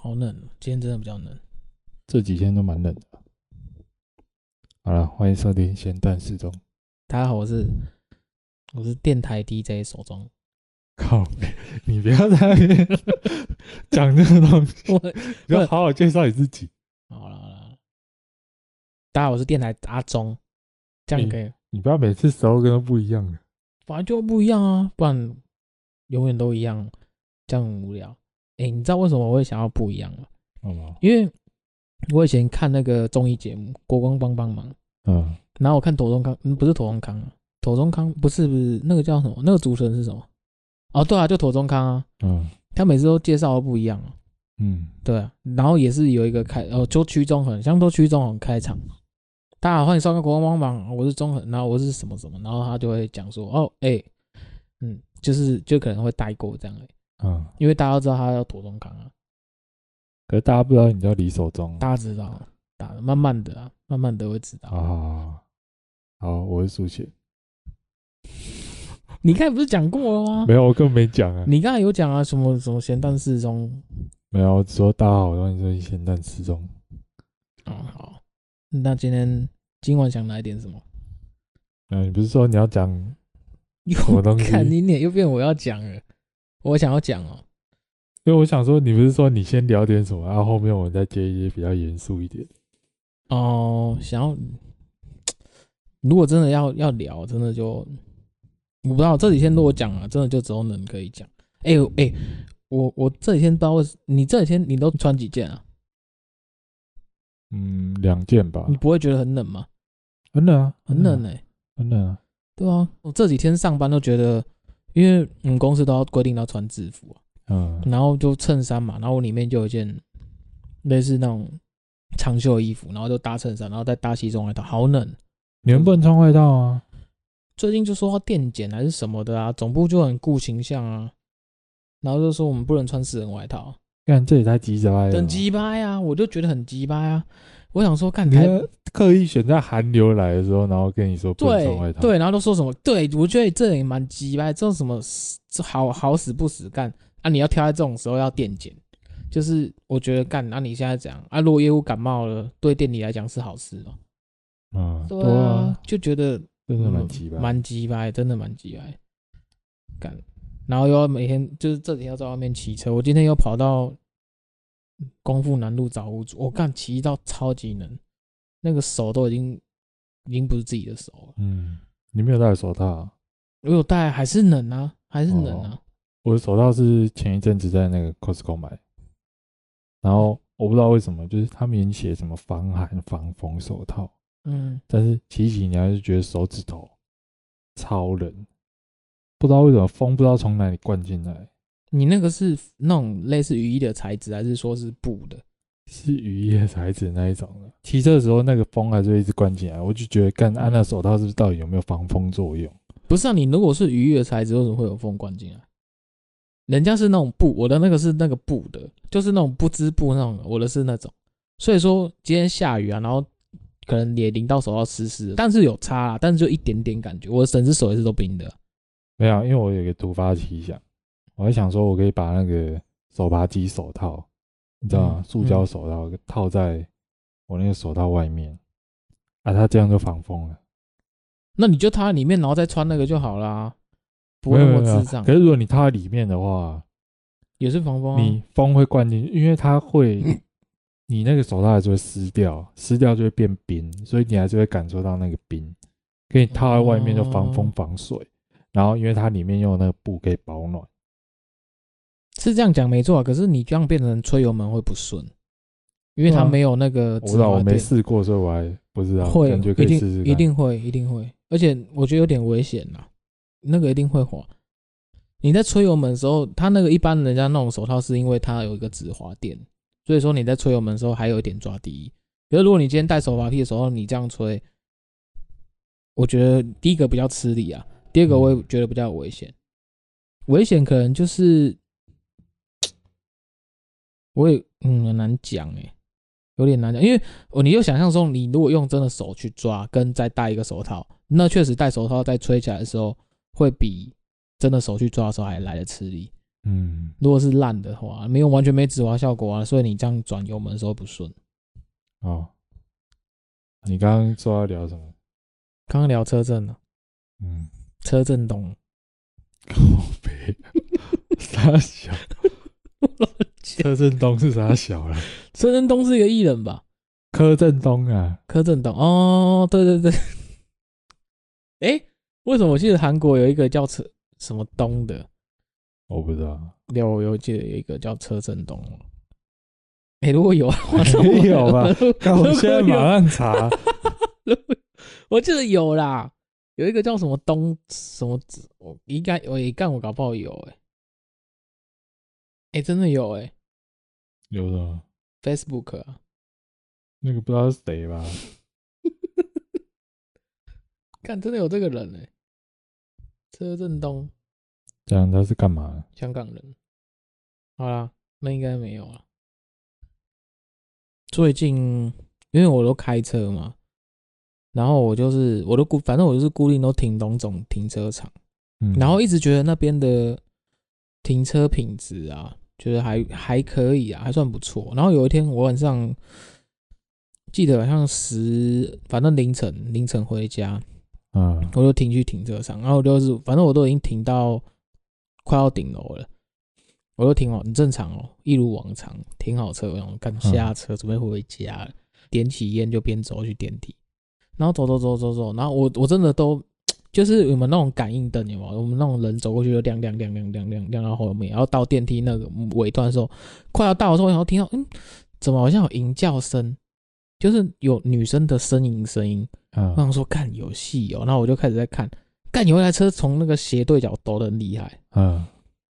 好冷，今天真的比较冷。这几天都蛮冷的。好了，欢迎收听咸蛋时钟。大家好，我是我是电台 DJ 手中。靠，你不要在那边讲这个东西，我你要好好介绍你自己。好了好了，大家好，我是电台阿中，这样可以。你，你不要每次时候跟都不一样的，反正就不一样啊，不然永远都一样，这样很无聊。哎、欸，你知道为什么我会想要不一样吗？嗯，因为我以前看那个综艺节目《国光帮帮忙》，嗯，然后我看庹宗康，嗯，不是庹宗康啊，庹宗康不是不是那个叫什么？那个主持人是什么？哦，对啊，就庹宗康啊，嗯，他每次都介绍的不一样啊，嗯，对啊，然后也是有一个开，哦，就区中恒，像都区中恒开场，大家好，欢迎收看《国光帮帮忙》，我是中恒，然后我是什么什么，然后他就会讲说，哦，哎、欸，嗯，就是就可能会带过这样的。嗯，因为大家都知道他叫庹宗康啊，可是大家不知道你叫李守中。大家知道，大慢慢的啊，慢慢的会知道。啊，好，我是苏贤。你刚才不是讲过了吗？没有，我根本没讲啊。你刚才有讲啊，什么什么咸蛋时钟？没有，我只说大家好，欢迎收听咸蛋时钟。哦，好，那今天今晚想来点什么？嗯，你不是说你要讲什么东西？看你脸又变我要讲了。我想要讲哦，因为我想说，你不是说你先聊点什么，然后后面我们再接一些比较严肃一点。哦，想要，如果真的要要聊，真的就我不知道这几天如果讲啊，真的就只有能可以讲。哎哎，我我这几天不知道为什么，你这几天你都穿几件啊？嗯，两件吧。你不会觉得很冷吗？很冷啊，很冷哎、欸，很冷啊。对啊，我这几天上班都觉得。因为我们公司都要规定要穿制服，嗯，然后就衬衫嘛，然后我里面就有一件类似那种长袖衣服，然后就搭衬衫，然后再搭西装外套，好冷。你们不能穿外套啊？最近就说要电检还是什么的啊，总部就很顾形象啊，然后就说我们不能穿私人外套。看这也太鸡掰了，很鸡掰啊！我就觉得很鸡掰啊。我想说，干你刻意选在寒流来的时候，然后跟你说不穿外套，对，对，然后都说什么？对，我觉得这也蛮鸡掰，这种什么这好好死不死干啊！你要挑在这种时候要电检，就是我觉得干，那、啊、你现在讲啊，如果业务感冒了，对店里来讲是好事哦、喔。嗯，对啊，就觉得真的蛮鸡掰，蛮鸡掰，真的蛮鸡掰。干，然后又要每天就是这几天要在外面骑车，我今天又跑到。光复南路找屋主，我干骑到超级冷，那个手都已经已经不是自己的手了。嗯，你没有戴手套啊？我有戴，还是冷啊，还是冷啊。哦，我的手套是前一阵子在那个 Costco 买，然后我不知道为什么，就是他们写什么防寒防风手套，嗯，但是骑起你还是觉得手指头超冷，不知道为什么风不知道从哪里灌进来。你那个是那种类似雨衣的材质，还是说是布的？是雨衣的材质那一种的。骑车的时候，那个风还是会一直灌进来，我就觉得，干安娜手套是不是到底有没有防风作用？不是啊，你如果是雨衣的材质，为什么会有风灌进来？人家是那种布，我的那个是那个布的，就是那种不织布那种，我的是那种。所以说今天下雨啊，然后可能也淋到手套湿湿的，但是有差啊，但是就一点点感觉，我的整只手也是都冰的。没有，因为我有一个突发奇想。我还想说，我可以把那个手扒鸡手套，你知道吗？塑胶手套套在我那个手套外面，啊，它这样就防风了。那你就套在里面，然后再穿那个就好啦，不会那么智障。可是如果你套在里面的话，也是防风啊。你风会灌进去，因为它会，你那个手套还是会湿掉，湿掉就会变冰，所以你还是会感受到那个冰。可以套在外面就防风防水，然后因为它里面用的那个布可以保暖。是这样讲没错啊，可是你这样变成吹油门会不顺，因为它没有那个。我不知道，我没试过，所以我还不知道。会，感觉可以试试。一定，一定会，一定会。而且我觉得有点危险呐，那个一定会滑。你在吹油门的时候，它那个一般人家那种手套是因为它有一个止滑垫，所以说你在吹油门的时候还有一点抓地力。可是如果你今天戴手滑梯的时候，你这样吹，我觉得第一个比较吃力啊，第二个我也觉得比较危险。危险可能就是。我也嗯很难讲哎，有点难讲，因为哦，你就想象说，你如果用真的手去抓，跟再戴一个手套，那确实戴手套在吹起来的时候，会比真的手去抓的时候还来得吃力。嗯，如果是烂的话，没有完全没止滑效果啊，所以你这样转油门的时候不顺。哦，你刚刚说要聊什么？刚刚聊车震了，嗯，车震东，靠北，啥小？车震东是啥小了？柯震东是一个艺人吧？柯震东啊，柯震东哦，对对对。哎、欸，为什么我记得韩国有一个叫车什么东的？我不知道。有，我有记得有一个叫车震东。哎、欸，如果有，没有吧？那我现在马上查。我记得有啦，有一个叫什么东什么子，我应该我一干我搞不好有哎、欸。哎、欸，真的有哎、欸，有的。Facebook 啊，那个不知道是谁吧？看，真的有这个人哎、欸，车震东。这样他是干嘛？香港人。好啦，那应该没有了。最近因为我都开车嘛，然后我就是我都固，反正我就是固定都停东总停车场，嗯，然后一直觉得那边的停车品质啊，觉得还还可以啊，还算不错。然后有一天我晚上记得好像十，反正凌晨凌晨回家，嗯，我就停去停车场，然后就是反正我都已经停到快要顶楼了。我就停好，很正常哦，一如往常，停好车，然后刚下车，准备回家了，点起烟就边走去电梯，然后走走走走走，然后我我真的都就是我们那种感应灯，有没有？我们那种人走过去就亮亮亮亮亮亮亮到后面，然后到电梯那个尾端的时候，快要到的时候，然后听到嗯，怎么好像有吟叫声，就是有女生的呻吟声音，嗯，我想说看有戏哦，然后我就开始在看，干有一台车从那个斜对角抖得很厉害，嗯。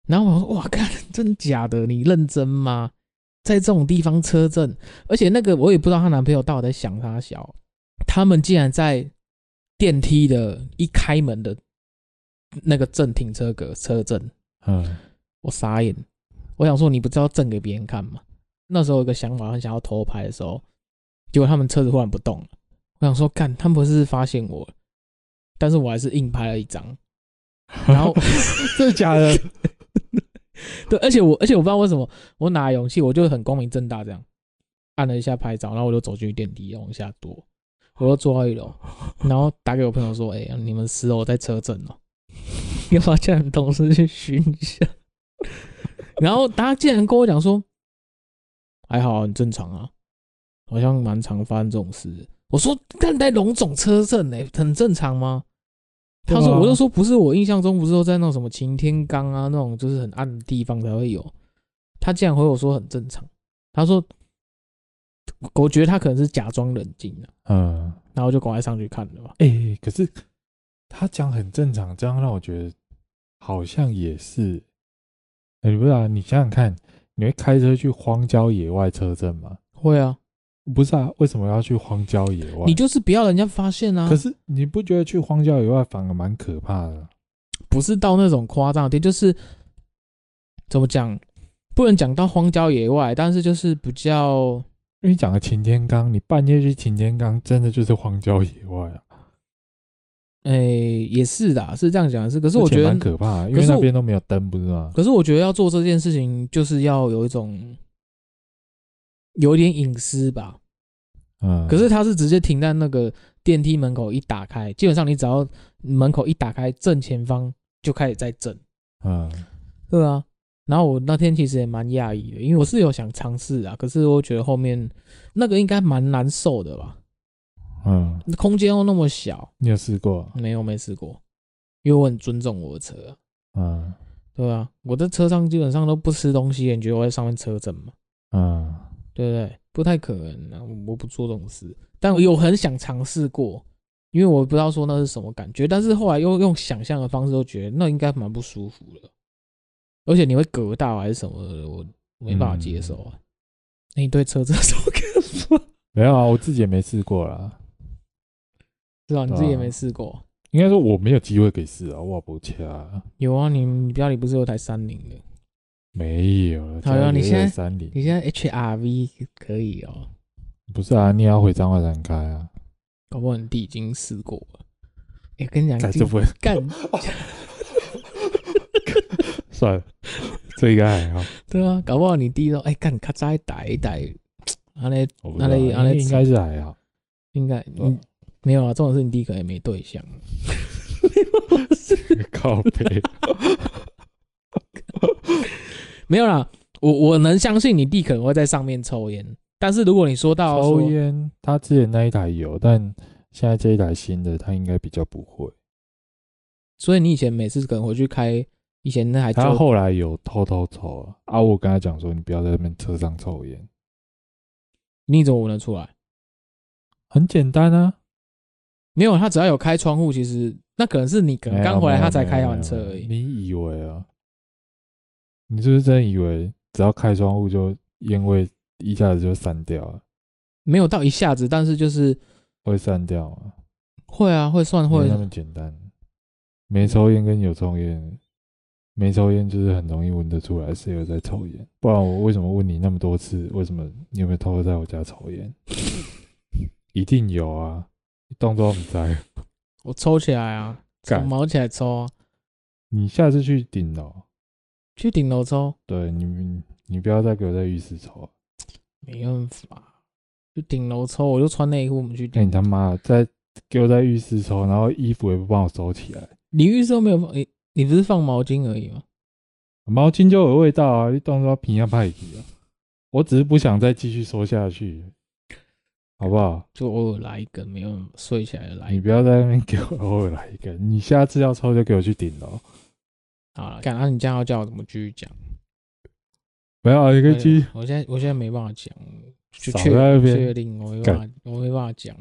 然后我说：“哇，看，真假的？你认真吗？在这种地方车震，而且那个我也不知道她男朋友到底在想啥小，他们竟然在电梯的一开门的那个正停车格车震，嗯，我傻眼。我想说，你不知道正给别人看吗？那时候有个想法，很想要偷拍的时候，结果他们车子忽然不动了。我想说，干，他们不是发现我，但是我还是硬拍了一张。然后，真的假的？” 对，而且我，而且我不知道为什么，我哪来勇气，我就很光明正大这样按了一下拍照，然后我就走进电梯往下躲，我就坐到一楼，然后打给我朋友说：“哎、欸，你们十楼在车震哦，要不要叫你们同事去巡一下？” 然后他竟然跟我讲说：“还好，很正常啊，好像蛮常发生这种事。”我说：“但在龙总车震呢，很正常吗？”他说：“我就说不是，我印象中不是说在那种什么擎天岗啊那种就是很暗的地方才会有。”他竟然回我说很正常。他说：“我觉得他可能是假装冷静的。”嗯，然后就赶快上去看了吧。哎，可是他讲很正常，这样让我觉得好像也是。哎，不是啊，你想想看，你会开车去荒郊野外车震吗？会啊。不是啊，为什么要去荒郊野外？你就是不要人家发现啊。可是你不觉得去荒郊野外反而蛮可怕的？不是到那种夸张的点，就是怎么讲，不能讲到荒郊野外，但是就是比较。因为你讲的擎天岗，你半夜去擎天岗，真的就是荒郊野外啊。哎、欸，也是的，是这样讲的是。可是我觉得蛮可怕，因为那边都没有灯，不是吗？可是我觉得要做这件事情，就是要有一种。有点隐私吧，嗯，可是他是直接停在那个电梯门口，一打开，基本上你只要门口一打开，正前方就开始在震，嗯，对啊。然后我那天其实也蛮讶异的，因为我是有想尝试啊，可是我觉得后面那个应该蛮难受的吧，嗯，空间又那么小，你有试过？没有，没试过，因为我很尊重我的车，嗯，对啊，我在车上基本上都不吃东西，你觉得我在上面车震吗？嗯。对不对？不太可能啊，我不做这种事。但我有很想尝试过，因为我不知道说那是什么感觉。但是后来又用想象的方式，都觉得那应该蛮不舒服的。而且你会隔到还是什么的，我没办法接受啊。你对车子有什么看法？没有啊，我自己也没试过啦。是啊，你自己也没试过。啊、应该说我没有机会可以试啊，我不掐。有啊，你你家里不是有台三菱的？没有了，好像，你现在你现在 HRV 可以哦、喔。不是啊，你也要回彰化山开啊。搞不好你弟已经试过了。哎、欸，跟你讲，这不会干。算了，这应该还好。对啊，搞不好你弟说，哎、欸，干咔嚓一打一打，那那那那应该是还好，应该嗯没有啊，这种事你弟可能也没对象。靠背，没有啦，我我能相信你弟可能会在上面抽烟，但是如果你说到抽烟，他之前那一台有，但现在这一台新的，他应该比较不会。所以你以前每次可能回去开以前那还，他后来有偷偷抽啊，啊，我跟他讲说，你不要在那边车上抽烟，你怎么闻得出来？很简单啊，没有，他只要有开窗户，其实。那可能是你可能刚回来，他才开完车而已。你以为啊？你是不是真以为只要开窗户就烟味一下子就散掉了？没有到一下子，但是就是会散掉啊。会啊，会算会。那么简单。没抽烟跟有抽烟，没抽烟就是很容易闻得出来谁有在抽烟。不然我为什么问你那么多次？为什么你有没有偷偷在我家抽烟？一定有啊！你动作很在。我抽起来啊，干毛起来抽啊！你下次去顶楼，去顶楼抽。对你，你不要再给我在浴室抽啊！没办法，去顶楼抽，我就穿内裤，我们去顶。那你他妈在给我在浴室抽，然后衣服也不帮我收起来。你浴室都没有放，你你不是放毛巾而已吗？毛巾就有味道啊！你动作平压派皮啊！我只是不想再继续说下去。好不好？就偶尔来一根，没有睡起来来。你不要在那边给我偶尔来一根，你下次要抽就给我去顶楼。好了，干啊！你这样要叫我怎么继续讲？没有，一个继续。我现在我现在没办法讲，就确确定我没办法，我没办法讲。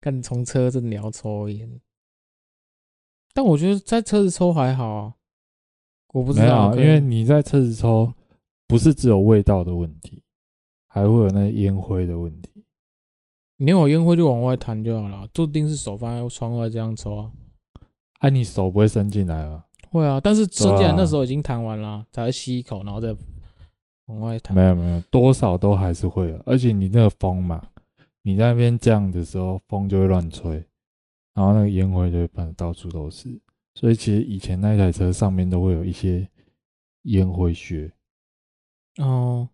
干从车子聊抽烟，但我觉得在车子抽还好啊。我不知道，因为你在车子抽，不是只有味道的问题，还会有那烟灰的问题。你有烟灰就往外弹就好了，注定是手放在窗外这样抽啊。哎，你手不会伸进来啊？会啊，但是伸进来那时候已经弹完了，才会吸一口，然后再往外弹。没有没有，多少都还是会的。而且你那个风嘛，你在那边这样的时候，风就会乱吹，然后那个烟灰就会喷到处都是。所以其实以前那台车上面都会有一些烟灰屑。哦，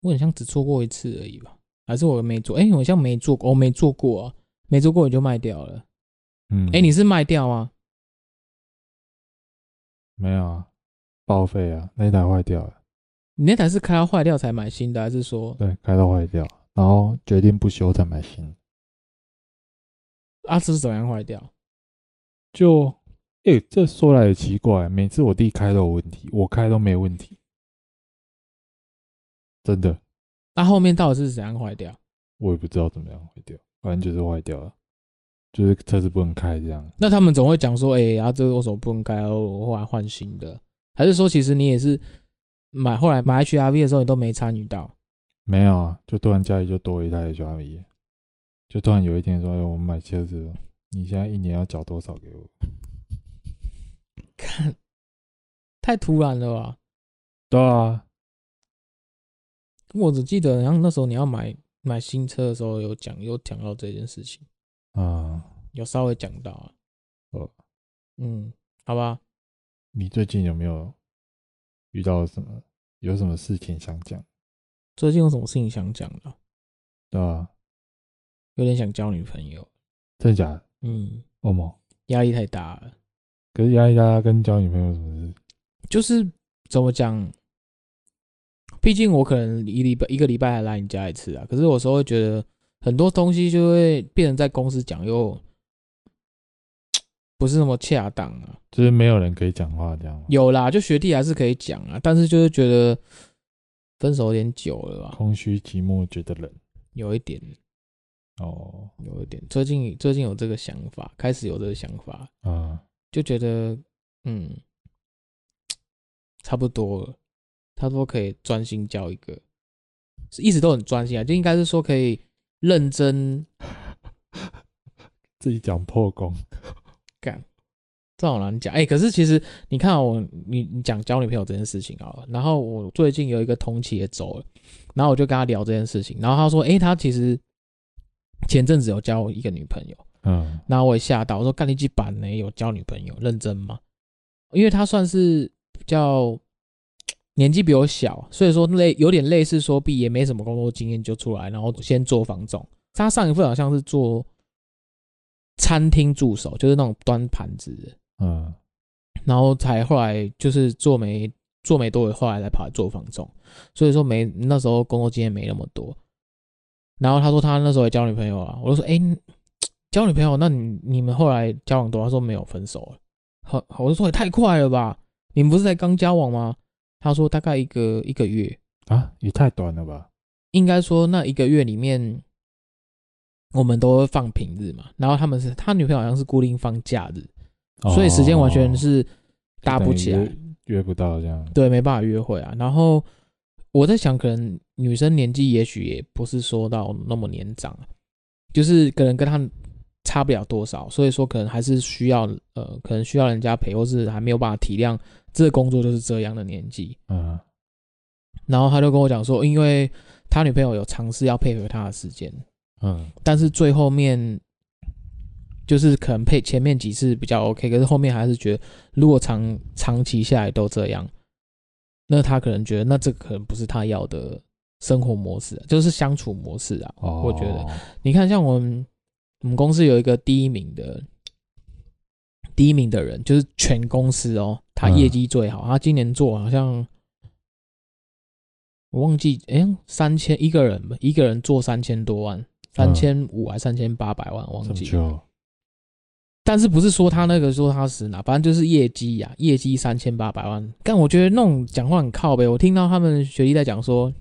我好像只做过一次而已吧。还是我没做，哎、欸，我好像没做过，我没做过啊，没做过我就卖掉了。嗯，哎、欸，你是卖掉吗？没有啊，报废啊，那台坏掉了。你那台是开到坏掉才买新的，还是说？对，开到坏掉，然后决定不修才买新的。啊，这是怎样坏掉？就，哎、欸，这说来也奇怪，每次我弟开都有问题，我开都没问题，真的。那后面到底是怎样坏掉？我也不知道怎么样坏掉，反正就是坏掉了，就是车子不能开这样。那他们总会讲说：“哎、欸，啊，这个为什么不能开？我后来换新的。”还是说，其实你也是买后来买 HRV 的时候，你都没参与到？没有啊，就突然家里就多一台 HRV，就突然有一天说：“哎，我们买车子，你现在一年要缴多少给我？”看，太突然了吧？对啊。我只记得，然后那时候你要买买新车的时候，有讲有讲到这件事情啊，有稍微讲到啊。哦，嗯，好吧。你最近有没有遇到什么？有什么事情想讲？最近有什么事情想讲的？对啊，有点想交女朋友。真的假的？嗯。哦么？压力太大了。可是压力大跟交女朋友有什么事？就是怎么讲？毕竟我可能一礼拜一个礼拜还来你家一次啊，可是有时候会觉得很多东西就会变成在公司讲又不是那么恰当啊，就是没有人可以讲话这样。有啦，就学弟还是可以讲啊，但是就是觉得分手有点久了吧，空虚寂寞觉得冷，有一点哦，有一点。最近最近有这个想法，开始有这个想法啊，就觉得嗯，差不多了。他说可以专心教一个，一直都很专心啊，就应该是说可以认真。自己讲破功，干，这好难讲。哎，可是其实你看我，你你讲交女朋友这件事情啊，然后我最近有一个同期也走了，然后我就跟他聊这件事情，然后他说，哎，他其实前阵子有交一个女朋友，嗯，然后我也吓到，我说干你几版呢？有交女朋友认真吗？因为他算是比较。年纪比我小，所以说类有点类似说毕业没什么工作经验就出来，然后先做房总。他上一份好像是做餐厅助手，就是那种端盘子的，嗯，然后才后来就是做没做没多久，后来才跑来做房总。所以说没那时候工作经验没那么多。然后他说他那时候也交女朋友啊，我就说哎，交女朋友，那你你们后来交往多少？他说没有分手了。好，我就说也太快了吧，你们不是在刚交往吗？他说大概一个一个月啊，也太短了吧？应该说那一个月里面，我们都会放平日嘛，然后他们是他女朋友好像是固定放假日，哦、所以时间完全是搭不起来，约，约不到这样。对，没办法约会啊。然后我在想，可能女生年纪也许也不是说到那么年长，就是可能跟他差不了多少，所以说可能还是需要呃，可能需要人家陪，或是还没有办法体谅。这个工作就是这样的年纪，嗯，然后他就跟我讲说，因为他女朋友有尝试要配合他的时间，嗯，但是最后面就是可能配前面几次比较 OK，可是后面还是觉得如果长长期下来都这样，那他可能觉得那这可能不是他要的生活模式，就是相处模式啊。哦，我觉得你看，像我们我们公司有一个第一名的。第一名的人就是全公司哦，他业绩最好，他今年做好像我忘记，哎，三千一个人，一个人做三千多万，三千五还三千八百万，忘记了。但是不是说他那个说他死哪，反正就是业绩呀，业绩三千八百万。但我觉得那种讲话很靠背，我听到他们学弟在讲说，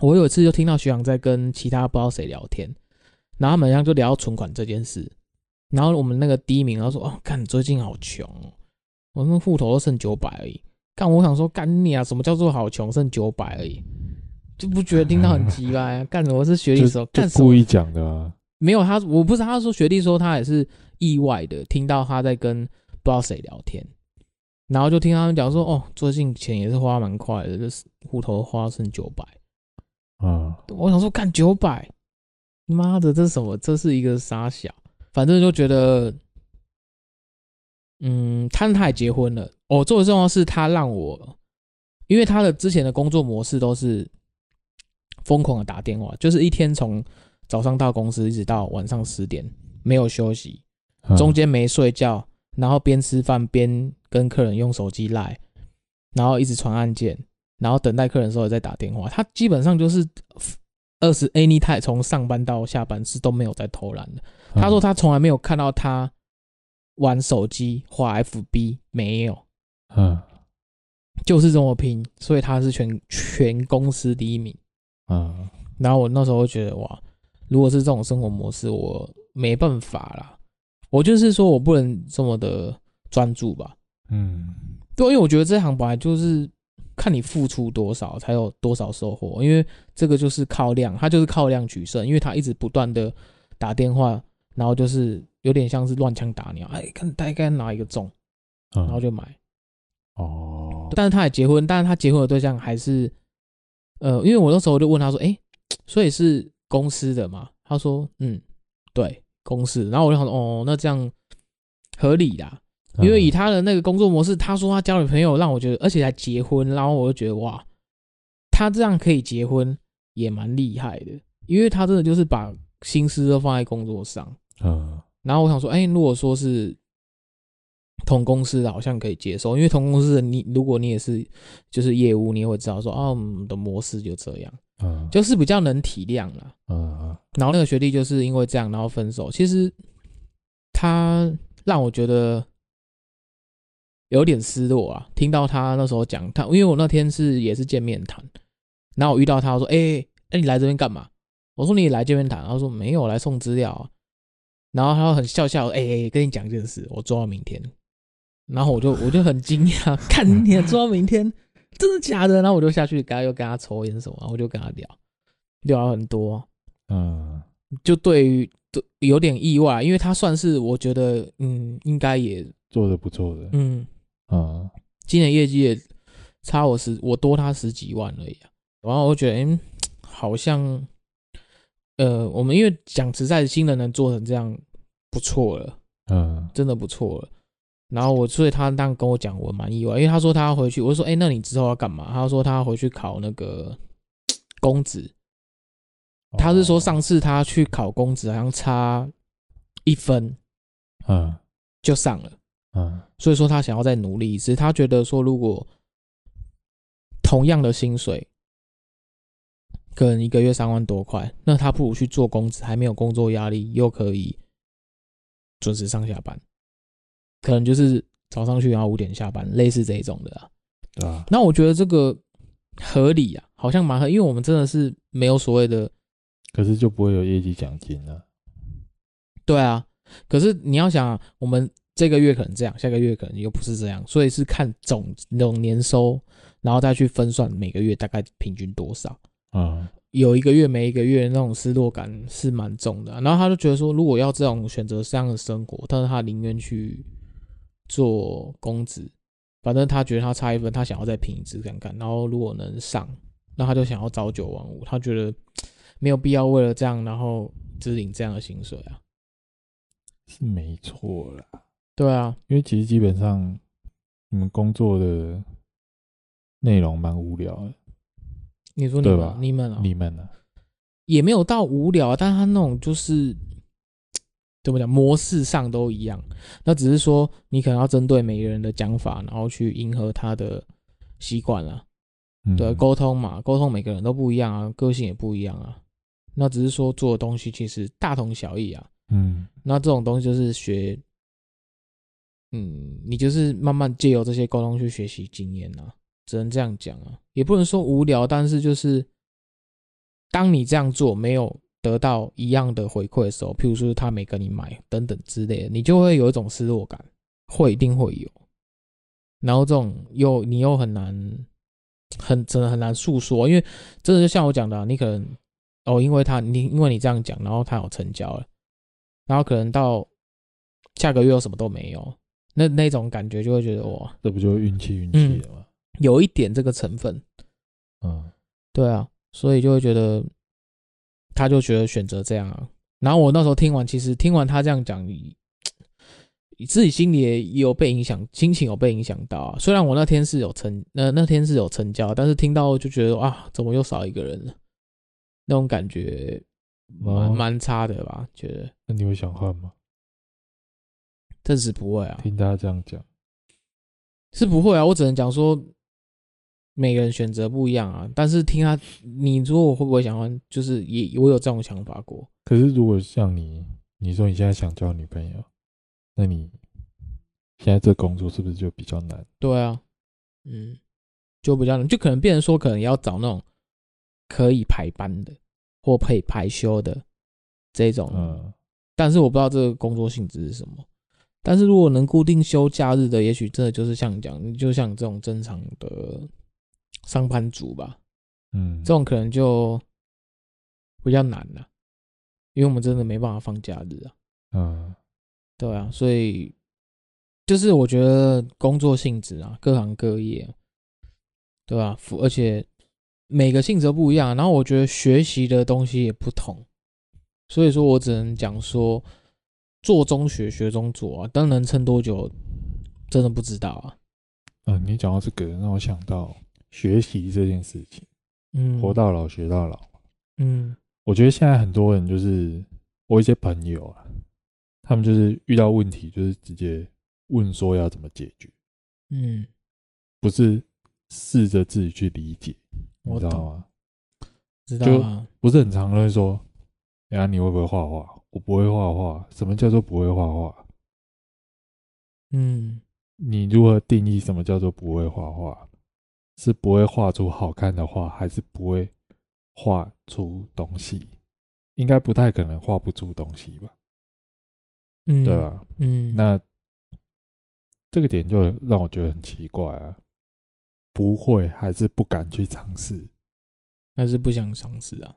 我有一次就听到学长在跟其他不知道谁聊天，然后他们好像就聊到存款这件事。然后我们那个第一名，他说：“哦，干，最近好穷哦，我那户头都剩九百而已。”干，我想说，干你啊，什么叫做好穷，剩九百而已，就不觉得听到很奇怪啊？干，我是学弟说，干故意讲的啊？没有他，我不是他说学弟说他也是意外的，听到他在跟不知道谁聊天，然后就听他们讲说：“哦，最近钱也是花蛮快的，就是户头花剩九百。”啊，我想说，干九百，妈的，这是什么？这是一个傻小。反正就觉得，嗯，他他也结婚了哦。最重要是，他让我，因为他的之前的工作模式都是疯狂的打电话，就是一天从早上到公司一直到晚上十点，没有休息，中间没睡觉，然后边吃饭边跟客人用手机赖，然后一直传案件，然后等待客人的时候也在打电话。他基本上就是二十 anytime 从上班到下班是都没有在偷懒的。他说他从来没有看到他玩手机、滑 FB，没有，嗯，就是这么拼，所以他是全全公司第一名，嗯。然后我那时候觉得哇，如果是这种生活模式，我没办法啦。我就是说我不能这么的专注吧，嗯，对，因为我觉得这行本来就是看你付出多少才有多少收获，因为这个就是靠量，他就是靠量取胜，因为他一直不断的打电话。然后就是有点像是乱枪打鸟，哎，看大概哪一个中，然后就买。哦，但是他也结婚，但是他结婚的对象还是，呃，因为我那时候就问他说，哎，所以是公司的嘛？他说，嗯，对，公司。然后我就想说，哦，那这样合理啦，因为以他的那个工作模式，他说他交女朋友，让我觉得，而且还结婚，然后我就觉得哇，他这样可以结婚也蛮厉害的，因为他真的就是把心思都放在工作上。嗯，然后我想说，哎，如果说是同公司的，好像可以接受，因为同公司的你，如果你也是就是业务，你也会知道说，哦，我们的模式就这样，嗯，就是比较能体谅了，嗯，然后那个学弟就是因为这样，然后分手。其实他让我觉得有点失落啊，听到他那时候讲他，因为我那天是也是见面谈，然后我遇到他，我说，哎，哎，你来这边干嘛？我说你也来见面谈，他说没有，来送资料啊。然后他很笑笑，哎、欸欸，跟你讲一件事，我做到明天。然后我就 我就很惊讶，看你做到明天，真的假的？然后我就下去，跟他又跟他抽烟什么，我就跟他聊，聊了很多。嗯，就对于都有点意外，因为他算是我觉得，嗯，应该也做的不错的。嗯啊，今年业绩也差我十，我多他十几万而已啊。然后我觉得，嗯，好像。呃，我们因为讲实在的，新人能做成这样不错了，嗯，真的不错了。然后我所以他当跟我讲，我蛮意外，因为他说他要回去，我就说，哎，那你之后要干嘛？他说他要回去考那个 公职。他是说上次他去考公职，好像差一分，嗯，就上了，嗯，所以说他想要再努力一次。他觉得说，如果同样的薪水，可能一个月三万多块，那他不如去做公职，还没有工作压力，又可以准时上下班。可能就是早上去，然后五点下班，类似这一种的啊。对啊。那我觉得这个合理啊，好像蛮合，因为我们真的是没有所谓的。可是就不会有业绩奖金了。对啊。可是你要想，我们这个月可能这样，下个月可能又不是这样，所以是看总那种年收，然后再去分算每个月大概平均多少。嗯。有一个月没一个月那种失落感是蛮重的啊。然后他就觉得说，如果要这种选择这样的生活，但是他宁愿去。做公职，反正他觉得他差一分，他想要再拼一次看看。然后如果能上，那他就想要朝九晚五。他觉得没有必要为了这样，然后只领这样的薪水啊。是没错啦。对啊，因为其实基本上你们工作的内容蛮无聊的。你说对吧？你们啊，你们呢？也没有到无聊啊，但是他那种就是。怎么讲？模式上都一样，那只是说你可能要针对每个人的讲法，然后去迎合他的习惯了。对，沟通嘛，沟通每个人都不一样啊，个性也不一样啊。那只是说做的东西其实大同小异啊。嗯，那这种东西就是学，嗯，你就是慢慢借由这些沟通去学习经验啊，只能这样讲啊，也不能说无聊，但是就是当你这样做没有。得到一样的回馈的时候，譬如说他没跟你买等等之类的，你就会有一种失落感，会一定会有。然后这种又你又很难，很真的很难诉说，因为真的就像我讲的，你可能哦，因为他你因为你这样讲，然后他有成交了，然后可能到下个月又什么都没有，那那种感觉就会觉得哇，这不就是运气运气的吗？有一点这个成分，嗯，对啊，所以就会觉得。他就觉得选择这样啊，然后我那时候听完，其实听完他这样讲，你你自己心里也有被影响，心情有被影响到啊。虽然我那天是有成，那那天是有成交，但是听到就觉得啊，怎么又少一个人了？那种感觉蛮蛮差的吧？觉得。那你会想换吗？暂时不会啊。听他这样讲，是不会啊。我只能讲说。每个人选择不一样啊，但是听他，你说我会不会想换？就是也我有这种想法过。可是如果像你，你说你现在想交女朋友，那你现在这工作是不是就比较难？对啊，嗯，就比较难，就可能变成说，可能要找那种可以排班的或可以排休的这种。嗯，但是我不知道这个工作性质是什么。但是如果能固定休假日的，也许真的就是像讲，就像这种正常的。上班族吧，嗯，这种可能就比较难了，因为我们真的没办法放假日啊，嗯，对啊，所以就是我觉得工作性质啊，各行各业，对吧？而且每个性质不一样，然后我觉得学习的东西也不同，所以说我只能讲说，做中学，学中做啊，但能撑多久，真的不知道啊。嗯，你讲到这个，让我想到。学习这件事情，嗯，活到老学到老，嗯，我觉得现在很多人就是我一些朋友啊，他们就是遇到问题就是直接问说要怎么解决，嗯，不是试着自己去理解，你知道吗？知道啊，不是很常会说，哎呀，你会不会画画？我不会画画。什么叫做不会画画？嗯，你如何定义什么叫做不会画画？是不会画出好看的画，还是不会画出东西？应该不太可能画不出东西吧？嗯，对吧？嗯，那这个点就让我觉得很奇怪啊！不会还是不敢去尝试，还是不想尝试啊？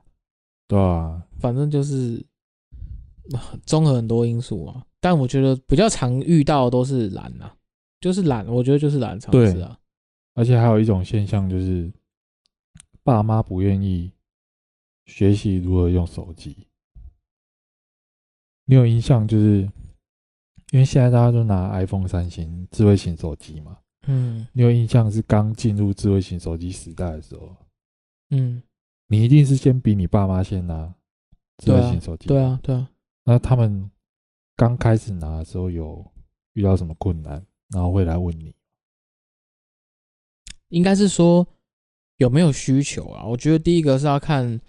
对啊，反正就是综合很多因素啊。但我觉得比较常遇到的都是懒啊，就是懒。我觉得就是懒尝试啊。而且还有一种现象，就是爸妈不愿意学习如何用手机。你有印象，就是因为现在大家都拿 iPhone、三星智慧型手机嘛。嗯，你有印象是刚进入智慧型手机时代的时候，嗯，你一定是先比你爸妈先拿智慧型手机。对啊，对啊。那他们刚开始拿的时候有遇到什么困难，然后会来问你？应该是说有没有需求啊？我觉得第一个是要看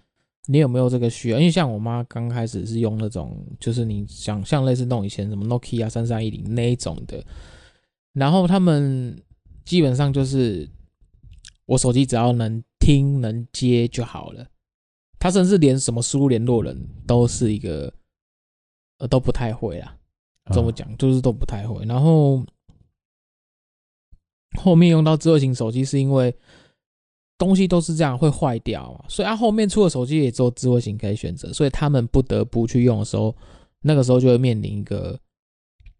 你有没有这个需要，因为像我妈刚开始是用那种，就是你想像类似那种以前什么 Nokia 三三一零那一种的，然后他们基本上就是我手机只要能听能接就好了，他甚至连什么输入联络人都是一个呃都不太会啦，怎么讲就是都不太会，然后。后面用到智慧型手机是因为东西都是这样会坏掉嘛，所以它后面出的手机也只有智慧型可以选择，所以他们不得不去用的时候，那个时候就会面临一个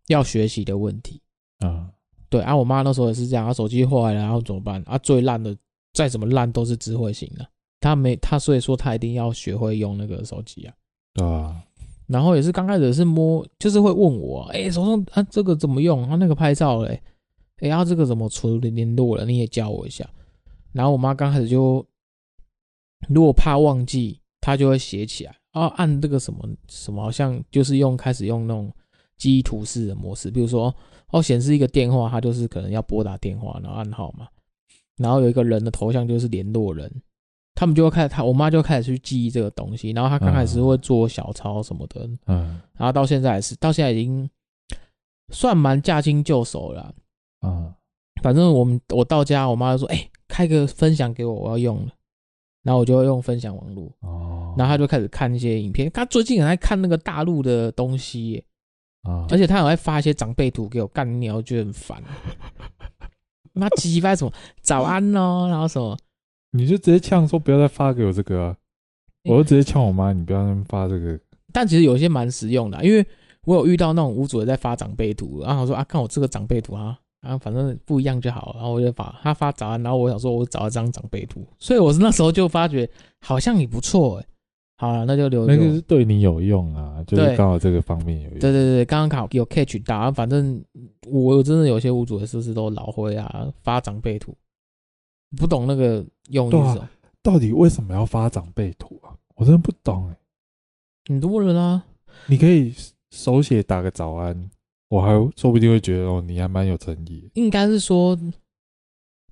要学习的问题。啊，对啊，我妈那时候也是这样，她手机坏了，然后怎么办？啊，最烂的再怎么烂都是智慧型的，她没她，所以说她一定要学会用那个手机啊。对啊，然后也是刚开始是摸，就是会问我，哎、欸，手上啊这个怎么用？啊那个拍照嘞？哎，呀、欸，这个怎么处理联络了？你也教我一下。然后我妈刚开始就，如果怕忘记，她就会写起来。啊，按这个什么什么，好像就是用开始用那种记忆图式的模式。比如说，哦，显示一个电话，她就是可能要拨打电话，然后按号码。然后有一个人的头像就是联络人，他们就会开始，他我妈就开始去记忆这个东西。然后她刚开始会做小抄什么的，嗯，然后到现在也是，到现在已经算蛮驾轻就熟了。嗯，反正我们我到家，我妈就说：“哎、欸，开个分享给我，我要用了。”然后我就会用分享网络，哦，然后她就开始看一些影片。她最近很爱看那个大陆的东西耶，啊，而且她很爱发一些长辈图给我干，你我觉得很烦。妈鸡巴什么早安哦，然后什么，你就直接呛说不要再发给我这个、啊，我就直接呛我妈，你不要再发这个。但其实有些蛮实用的，因为我有遇到那种屋主也在发长辈图，然后我说啊，看我这个长辈图啊。啊，反正不一样就好，然后我就把他发早安，然后我想说，我找一张长辈图，所以我是那时候就发觉好像也不错哎，好了，那就留。那个是对你有用啊，就是刚好这个方面有用。对对对，刚刚好有 catch 到，反正我真的有些屋主是不是都老灰啊，发长辈图，不懂那个用意是、啊、到底为什么要发长辈图啊？我真的不懂哎。很多人啊，你可以手写打个早安。我还说不定会觉得哦，你还蛮有诚意。应该是说，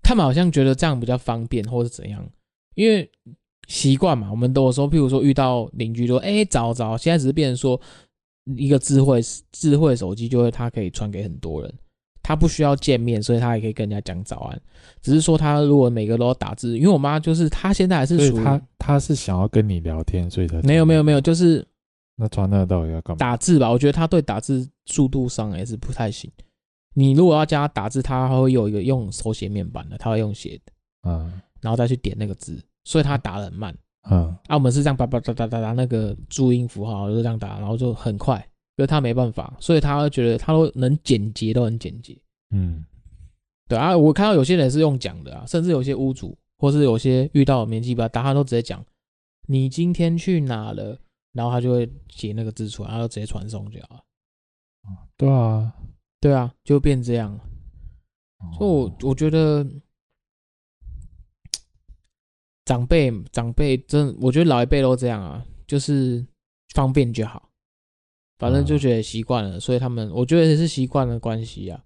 他们好像觉得这样比较方便，或是怎样？因为习惯嘛，我们都有说，譬如说遇到邻居说：“哎、欸，早早。”现在只是变成说一个智慧智慧手机，就会它可以传给很多人，他不需要见面，所以他也可以跟人家讲早安。只是说他如果每个都要打字，因为我妈就是她现在还是属于她她是想要跟你聊天，所以才没有没有没有，就是。那传那个到底要干嘛？打字吧，我觉得他对打字速度上也是不太行。你如果要教他打字，他会有一个用手写面板的，他会用写的，嗯，然后再去点那个字，所以他打的很慢，嗯。啊，我们是这样叭叭哒哒哒哒，那个注音符号就这样打，然后就很快，因为他没办法，所以他觉得他都能简洁，都很简洁，嗯，对啊。我看到有些人是用讲的啊，甚至有些屋主或是有些遇到年纪比较大，他都直接讲：“你今天去哪了？”然后他就会写那个字出来，然后直接传送就好了。对啊，对啊，就变这样。所以我我觉得长辈长辈真，我觉得老一辈都这样啊，就是方便就好，反正就觉得习惯了，所以他们我觉得也是习惯的关系啊。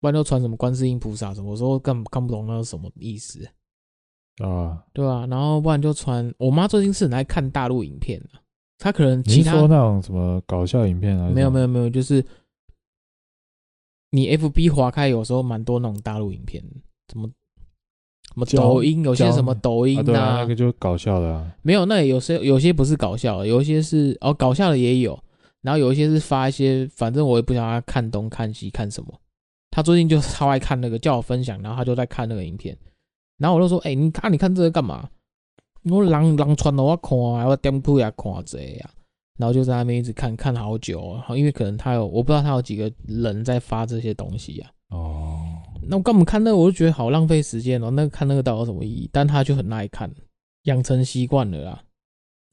不然都传什么观世音菩萨什么，我说根本看不懂那是什么意思。啊，对啊，然后不然就传。我妈最近是很爱看大陆影片的，她可能其他你说那种什么搞笑影片啊？没有没有没有，就是你 FB 划开，有时候蛮多那种大陆影片，怎么什么抖音，有些什么抖音啊，对啊，那个就搞笑的啊。没有，那有些有些不是搞笑的，有一些是哦搞笑的也有，然后有一些是发一些，反正我也不晓得他看东看西看什么。他最近就超爱看那个，叫我分享，然后他就在看那个影片。然后我就说：“哎、欸，你看，你看这个干嘛？我人人传的我看，我点铺也看这呀。然后就在那边一直看看好久，哦，因为可能他有，我不知道他有几个人在发这些东西呀。哦，那我干嘛看那个？我就觉得好浪费时间哦。那个看那个到底有什么意义？但他就很爱看，养成习惯了啦。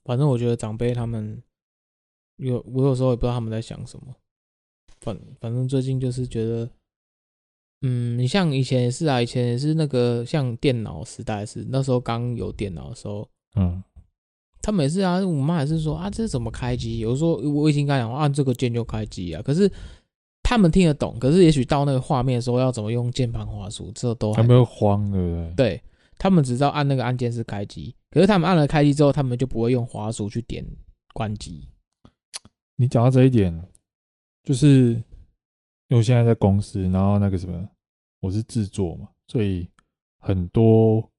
反正我觉得长辈他们有，我有时候也不知道他们在想什么。反反正最近就是觉得，嗯，你像以前也是啊，以前也是那个像电脑时代是那时候刚有电脑的时候，嗯，他每次啊，我妈还是说啊，这是怎么开机？有时候我已经跟他讲，按这个键就开机啊，可是他们听得懂，可是也许到那个画面的时候要怎么用键盘滑鼠，这都还没有慌，对不对？对，他们只知道按那个按键是开机，可是他们按了开机之后，他们就不会用滑鼠去点关机。你讲到这一点，就是因为我现在在公司，然后那个什么，我是制作嘛，所以很多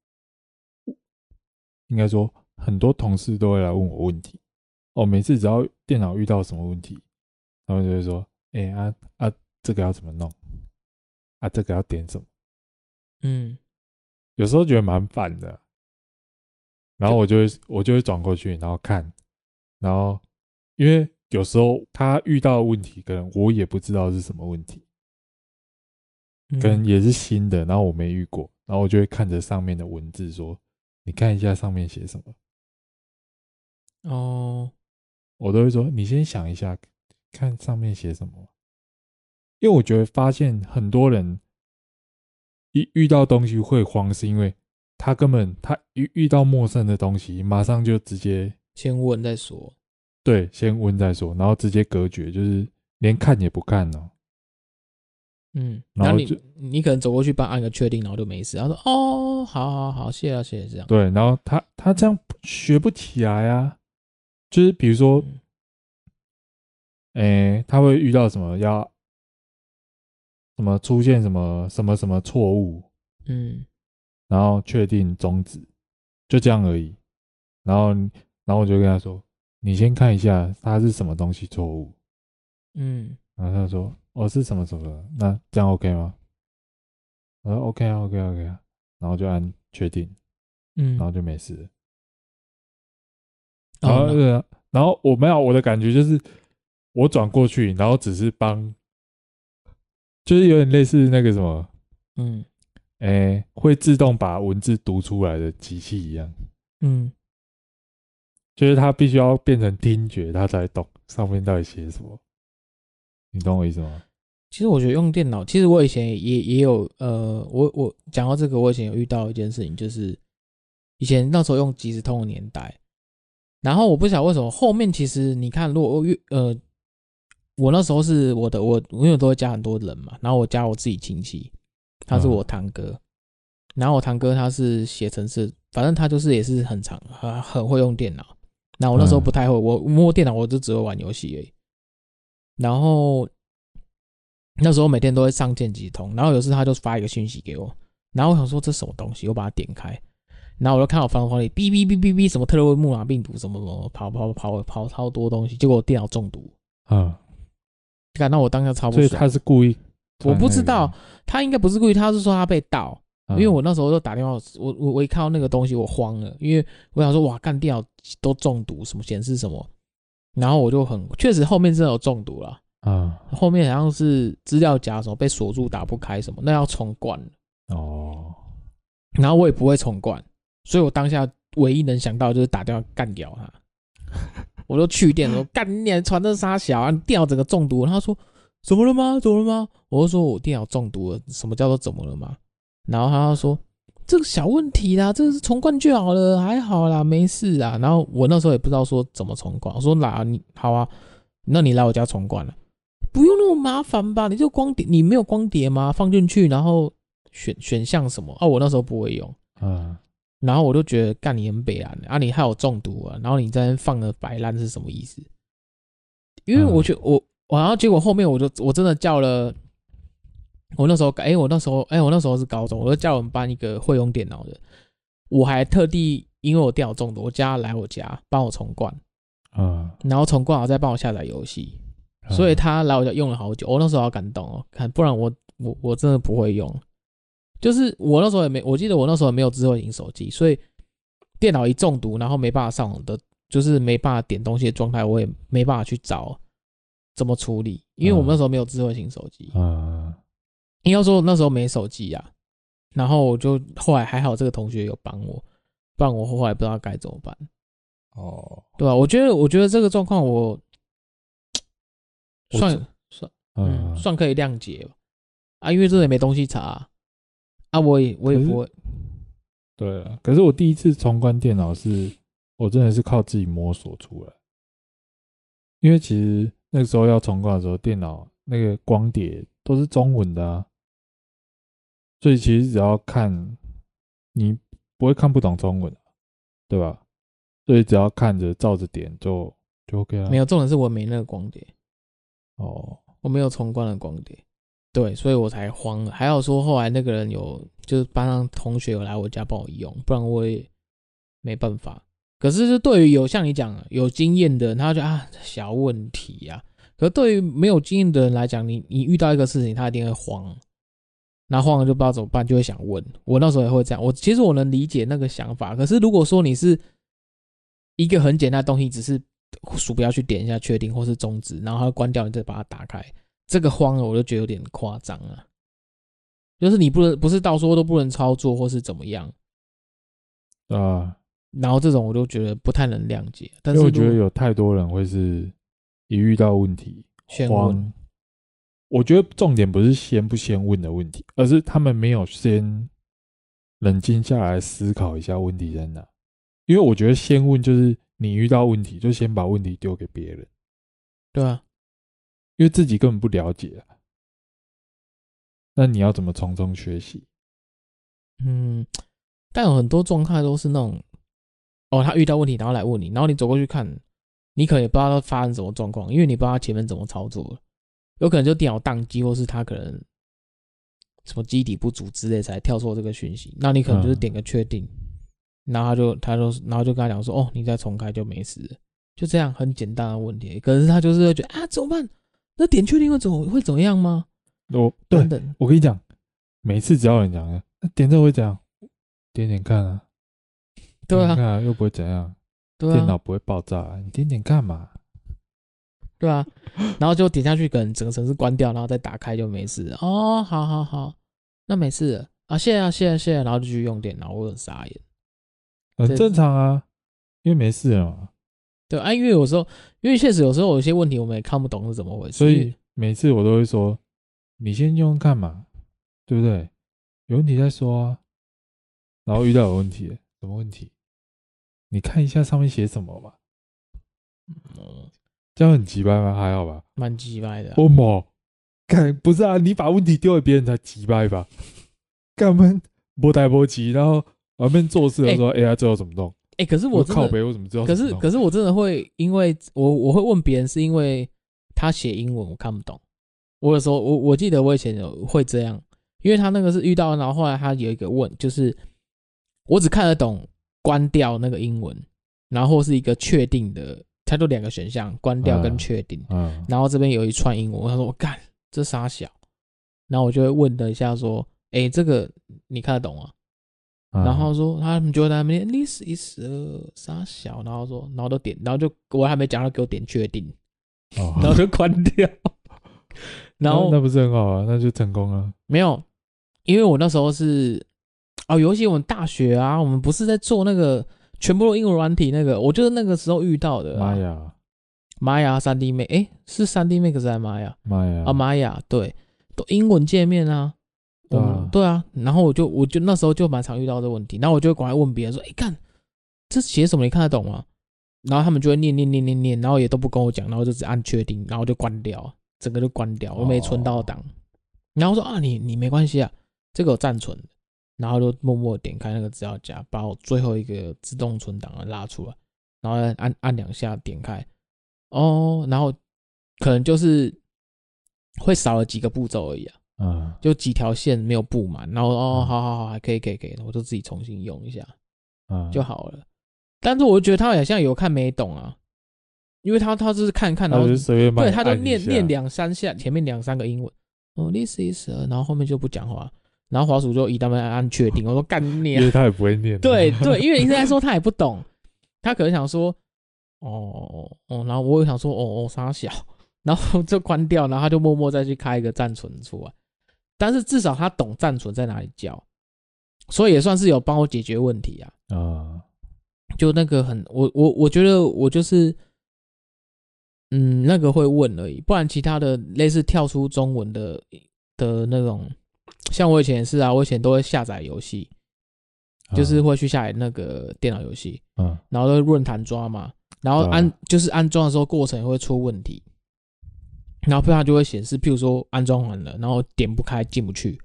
应该说很多同事都会来问我问题。哦，每次只要电脑遇到什么问题，他们就会说：“哎、欸、啊啊，这个要怎么弄？啊，这个要点什么？”嗯，有时候觉得蛮烦的，然后我就会我就会转过去，然后看，然后因为。有时候他遇到的问题，可能我也不知道是什么问题，可能也是新的，然后我没遇过，然后我就会看着上面的文字说：“你看一下上面写什么。”哦，我都会说：“你先想一下，看上面写什么。”因为我觉得发现很多人一遇到东西会慌，是因为他根本他一遇到陌生的东西，马上就直接先问再说。对，先问再说，然后直接隔绝，就是连看也不看哦。嗯，然后你你可能走过去帮按个确定，然后就没事。他说：“哦，好好好，谢谢谢谢。”这样对，然后他他这样学不起来啊。就是比如说，欸，他会遇到什么要什么出现什么什么什么错误，嗯，然后确定终止，就这样而已。然后然后我就跟他说。你先看一下他是什么东西错误，嗯，然后他说哦是什么什么，那这样 OK 吗？我说 OK 啊 OK OK 啊，然后就按确定，嗯，然后就没事了。然后呃，然后我没有我的感觉就是我转过去，然后只是帮，就是有点类似那个什么，嗯，哎，会自动把文字读出来的机器一样，嗯。就是它必须要变成听觉，它才懂上面到底写什么。你懂我意思吗？其实我觉得用电脑，其实我以前也也有，呃，我我讲到这个，我以前有遇到一件事情，就是以前那时候用即时通的年代，然后我不晓得为什么后面其实你看，如果越呃，我那时候是我的我，因为都会加很多人嘛，然后我加我自己亲戚，他是我堂哥，然后我堂哥他是写程式，反正他就是也是很长，很很会用电脑。那我那时候不太会，我摸电脑我就只会玩游戏而已。然后那时候每天都会上键即时通，然后有时他就发一个讯息给我，然后我想说这什么东西，我把它点开，然后我就看到房间里哔哔哔哔哔什么特洛伊木马病毒什么什么跑跑跑跑超多东西，结果我电脑中毒。嗯，感到我当下超不爽。所以他是故意？我不知道，他应该不是故意，他是说他被盗。因为我那时候就打电话，我我我一看到那个东西，我慌了，因为我想说哇，干掉都中毒，什么显示什么，然后我就很确实后面真的有中毒了，啊，后面好像是资料夹什么被锁住打不开什么，那要重灌哦，然后我也不会重灌，所以我当下唯一能想到就是打电话干掉他，我就去电说干你传的啥小啊，你电脑整个中毒，他说怎么了吗？怎么了吗？我就说我电脑中毒了，什么叫做怎么了吗？然后他就说：“这个小问题啦，这个是重灌就好了，还好啦，没事啊。”然后我那时候也不知道说怎么重灌，我说：“哪你好啊，那你来我家重灌了，不用那么麻烦吧？你就光碟，你没有光碟吗？放进去，然后选选项什么？哦，我那时候不会用，嗯，然后我就觉得干你很北烂啊，你害我中毒啊，然后你在那放了摆烂是什么意思？因为我觉得我，然后结果后面我就我真的叫了。”我那时候，哎、欸，我那时候，哎、欸，我那时候是高中，我就叫我们班一个会用电脑的，我还特地因为我电脑中毒，我叫他来我家帮我重灌，嗯，然后重灌好再帮我下载游戏，所以他来我家用了好久，我那时候好感动哦，看不然我我我真的不会用，就是我那时候也没，我记得我那时候也没有智慧型手机，所以电脑一中毒，然后没办法上网的，就是没办法点东西的状态，我也没办法去找怎么处理，因为我们那时候没有智慧型手机，嗯。应该说那时候没手机啊，然后我就后来还好，这个同学有帮我，不然我后来不知道该怎么办。哦，对吧？我觉得，我觉得这个状况我 算算嗯，算可以谅解吧啊，因为这也没东西查啊，啊我也我也不会。对啊，可是我第一次重关电脑是，我真的是靠自己摸索出来，因为其实那个时候要重关的时候，电脑那个光碟都是中文的啊，所以其实只要看，你不会看不懂中文，对吧？所以只要看着照着点就就 OK 了。没有，重点是我没那个光碟，哦，我没有重关的光碟，对，所以我才慌。还好说后来那个人有，就是班上同学有来我家帮我用，不然我也没办法。可是就对于有像你讲有经验的人，他就啊小问题呀、啊。可是对于没有经验的人来讲，你你遇到一个事情，他一定会慌，那慌了就不知道怎么办，就会想问。我那时候也会这样。我其实我能理解那个想法。可是如果说你是一个很简单的东西，只是鼠标去点一下确定或是终止，然后它关掉，你再把它打开，这个慌了我就觉得有点夸张啊。就是你不能不是到时候都不能操作或是怎么样啊？然后这种我都觉得不太能谅解。但是我觉得有太多人会是一遇到问题慌。我觉得重点不是先不先问的问题，而是他们没有先冷静下来思考一下问题在哪。因为我觉得先问就是你遇到问题就先把问题丢给别人，对啊，因为自己根本不了解啊。那你要怎么从中学习？嗯，但有很多状态都是那种，哦，他遇到问题然后来问你，然后你走过去看，你可能也不知道他发生什么状况，因为你不知道他前面怎么操作，有可能就电脑宕机，或是他可能什么机底不足之类才跳错这个讯息，那你可能就是点个确定。嗯然后他就他就然后就跟他讲说，哦，你再重开就没事了，就这样很简单的问题。可是他就是会觉得啊，怎么办？那点确定会怎么会怎么样吗？我对等，我跟你讲，每次只要有人讲的，那点这会怎样？点点看啊，对啊，看啊，又不会怎样，对啊，电脑不会爆炸啊，你点点看嘛？对啊，然后就点下去，可能整个城市关掉，然后再打开就没事。哦，好好好，那没事了啊，谢谢啊，谢谢谢谢，然后就去用电脑，我很傻眼。很正常啊，因为没事了嘛。对啊，因为有时候，因为确实有时候有些问题我们也看不懂是怎么回事，所以每次我都会说：“你先用看嘛，对不对？有问题再说啊。”然后遇到有问题，什么问题？你看一下上面写什么吧。嗯，这样很机掰吗？还好吧，蛮机掰的啊。哦莫，看不是啊，你把问题丢给别人才机掰吧？干嘛不带不急，然后。旁边做事的时候，AI 最后怎么弄？哎、欸，可是我靠北，我怎么知道？可是可是我真的会，因为我我会问别人，是因为他写英文我看不懂。我有时候我我记得我以前有会这样，因为他那个是遇到，然后后来他有一个问，就是我只看得懂关掉那个英文，然后是一个确定的，他就两个选项，关掉跟确定。嗯。然后这边有一串英文，他说我干这傻小，然后我就会问了一下说，哎、欸，这个你看得懂吗？然后说他们就在那边，this is 啥小，然后说，然后都点，然后就我还没讲，到给我点确定，哦，然后就关掉，然后那不是很好啊，那就成功了。没有，因为我那时候是哦，尤其我们大学啊，我们不是在做那个全部都英文软体那个，我就是那个时候遇到的。玛雅，玛雅三 D Max，哎，是三 D Max 还是玛雅？玛雅啊，玛雅，对，都英文界面啊。对啊，对啊，然后我就我就那时候就蛮常遇到这问题，然后我就赶快问别人说：“哎，看这写什么？你看得懂吗？”然后他们就会念念念念念，然后也都不跟我讲，然后就只按确定，然后就关掉，整个就关掉，我没存到档。然后说：“啊，你你没关系啊，这个有暂存。”然后就默默点开那个资料夹，把我最后一个自动存档拉出来，然后按按两下点开，哦，然后可能就是会少了几个步骤而已啊。嗯，就几条线没有布满，然后哦，好好好，还可以，可以，可以，我就自己重新用一下，嗯，就好了。但是我就觉得他好像有看没懂啊，因为他他就是看看，然后对，他就念念两三下，前面两三个英文，哦，this is，然后后面就不讲话，然后滑鼠就一旦按按确定，我说干念，因为他也不会念，对对，因为你现在说他也不懂，他可能想说，哦哦，然后我也想说，哦哦，傻小，然后就关掉，然后他就默默再去开一个暂存出来。但是至少他懂暂存在哪里叫，所以也算是有帮我解决问题啊。啊，就那个很，我我我觉得我就是嗯，那个会问而已，不然其他的类似跳出中文的的那种，像我以前也是啊，我以前都会下载游戏，就是会去下载那个电脑游戏，嗯，然后都论坛抓嘛，然后安就是安装的时候过程也会出问题，然后它就会显示，譬如说安装完了，然后点不开进不去，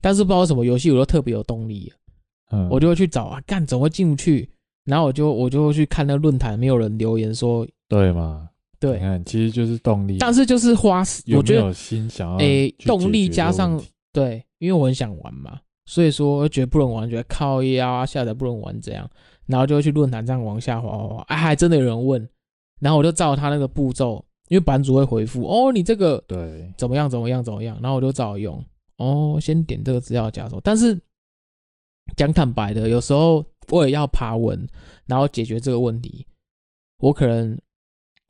但是不知道什么游戏我都特别有动力，嗯，我就会去找啊，干怎么会进不去？然后我就我就会去看那个论坛，没有人留言说对吗？对，你看其实就是动力，但是就是花时，我觉得有心想要诶，动力加上对，因为我很想玩嘛，所以说我觉得不能玩，觉得靠腰啊，下载不能玩这样，然后就会去论坛这样往下滑滑滑，哎，还真的有人问，然后我就照他那个步骤，因为版主会回复哦，你这个对怎么样怎么样怎么样，然后我就照用哦，先点这个资料夹说，但是讲坦白的，有时候。我也要爬文，然后解决这个问题，我可能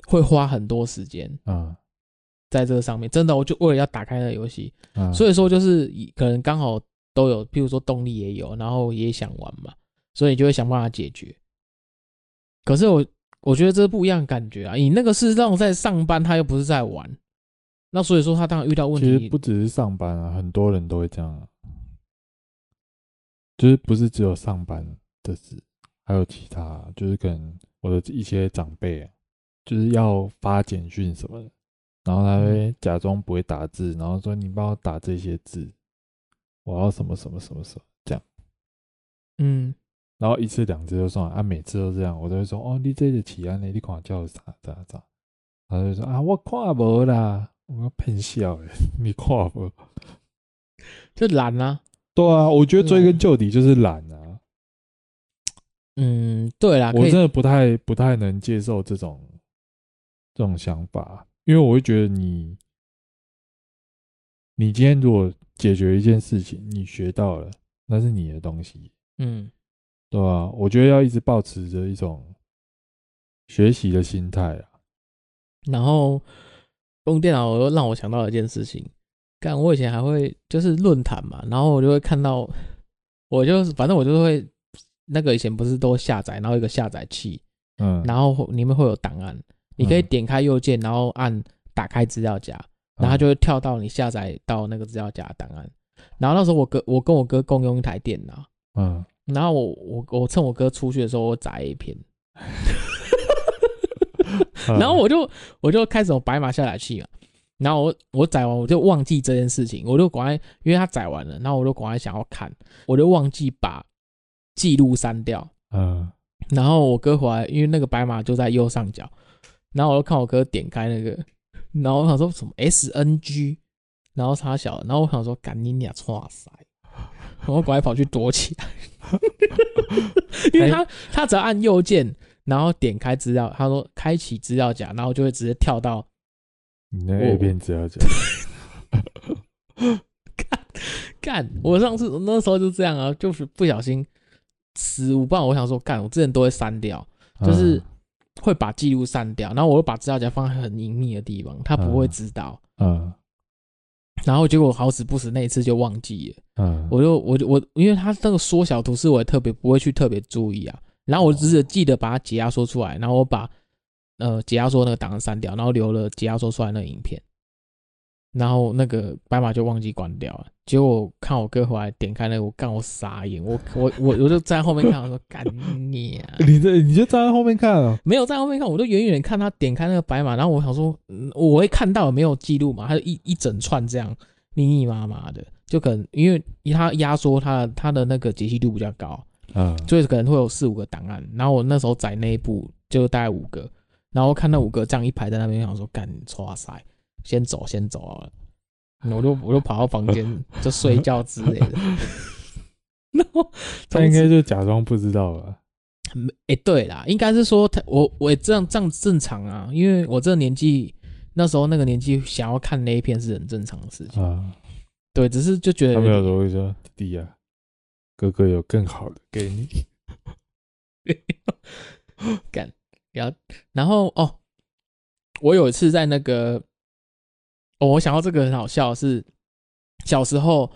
会花很多时间啊，在这个上面，真的，我就为了要打开那个游戏，所以说就是可能刚好都有，譬如说动力也有，然后也想玩嘛，所以就会想办法解决。可是我我觉得这是不一样的感觉啊，你那个是让我在上班，他又不是在玩，那所以说他当然遇到问题，其实不只是上班啊，很多人都会这样，就是不是只有上班。的事还有其他，就是可能我的一些长辈，就是要发简讯什么的，然后他会假装不会打字，然后说你帮我打这些字，我要什么什么什么什么。这样，嗯，然后一次两次就算了，啊，每次都这样，我都会说哦，你这个起安呢，你看叫啥啥啥，他就说啊，我看不啦，我要喷笑诶，你看不，就懒啊，对啊，我觉得追根究底就是懒啊。嗯，对啦，我真的不太不太能接受这种这种想法，因为我会觉得你你今天如果解决一件事情，你学到了，那是你的东西，嗯，对吧？我觉得要一直保持着一种学习的心态啊。然后用电脑又让我想到一件事情，干，我以前还会就是论坛嘛，然后我就会看到，我就反正我就会。那个以前不是都下载，然后一个下载器，嗯，然后里面会有档案，你可以点开右键，然后按打开资料夹，然后它就会跳到你下载到那个资料夹的档案。然后那时候我哥，我跟我哥共用一台电脑，嗯，然后我我我趁我哥出去的时候，我载一篇，然后我就我就开始有白马下载器嘛，然后我我载完我就忘记这件事情，我就赶快，因为他载完了，然后我就赶快想要看，我就忘记把。记录删掉，嗯，然后我哥回来，因为那个白马就在右上角，然后我就看我哥点开那个，然后我想说什么 SNG，然后他小，然后我想说赶紧俩剉赛，我赶快跑去躲起来，因为他他只要按右键，然后点开资料，他说开启资料夹，然后就会直接跳到你那 A 片资料夹，干干，我上次那时候就这样啊，就是不小心。失误，不然，我想说，干，我之前都会删掉，就是会把记录删掉，然后我会把资料夹放在很隐秘的地方，他不会知道。嗯。然后结果好死不死那一次就忘记了。嗯。我就我就我，因为他那个缩小图示我也特别不会去特别注意啊，然后我只是记得把它解压缩出来，然后我把呃解压缩那个档案删掉，然后留了解压缩出来那个影片。然后那个白马就忘记关掉了，结果我看我哥回来点开那个，我干我傻眼，我我我我就站在后面看，我说干你啊！你这你就站在后面看啊？没有站在后面看，我就远远看他点开那个白马，然后我想说，我会看到有没有记录嘛？他就一一整串这样密密麻麻的，就可能因为他压缩他的他的那个解析度比较高，嗯，所以可能会有四五个档案。然后我那时候载那一部就大概五个，然后看那五个这样一排在那边，想说干你哇塞！先走，先走啊！我就我就跑到房间 就睡觉之类的。然后他应该就假装不知道吧？哎，对啦，应该是说他我我也这样这样正常啊，因为我这个年纪那时候那个年纪想要看那一片是很正常的事情啊。对，只是就觉得他没有说会说弟弟啊，哥哥有更好的给你。干，然后然后哦，我有一次在那个。哦，我想到这个很好笑，是小时候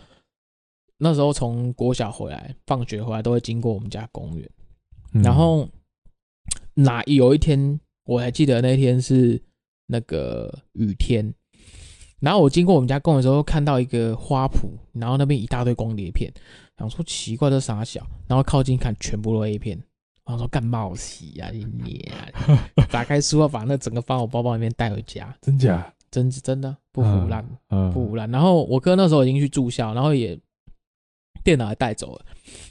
那时候从国小回来，放学回来都会经过我们家公园，然后哪有一天我还记得那天是那个雨天。然后我经过我们家公园的时候，看到一个花圃，然后那边一大堆光碟片，想说奇怪这傻小，然后靠近看，全部都 A 片，然后说干冒喜呀你娘！打开书包，把那整个放我包包里面带回家，真假？真真的不腐烂，嗯，不腐烂。然后我哥那时候已经去住校，然后也电脑也带走了，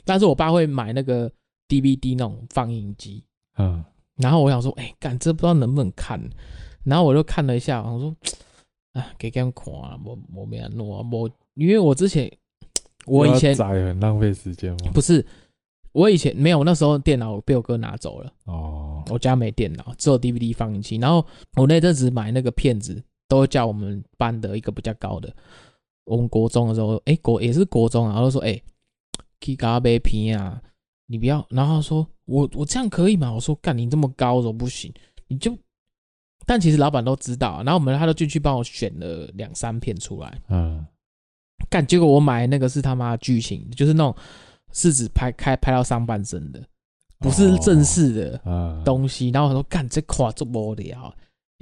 但是我爸会买那个 DVD 那种放映机，嗯，然后我想说，哎，干这不知道能不能看，然后我就看了一下，我说。啊，给他们看啊，我我没弄啊，我因为我之前我以前很浪费时间吗？不是，我以前没有，那时候电脑被我哥拿走了哦，我家没电脑，只有 DVD 放映机。然后我那阵子买那个片子，都叫我们班的一个比较高的，我们国中的时候，哎、欸、国也是国中啊，然后说哎，可以给他啊，你不要，然后他说我我这样可以吗？我说干你这么高都不行，你就。但其实老板都知道，然后我们他都进去帮我选了两三片出来。嗯，干，结果我买那个是他妈剧情，就是那种是指拍开拍到上半身的，不是正式的东西。然后我说干，这夸这么无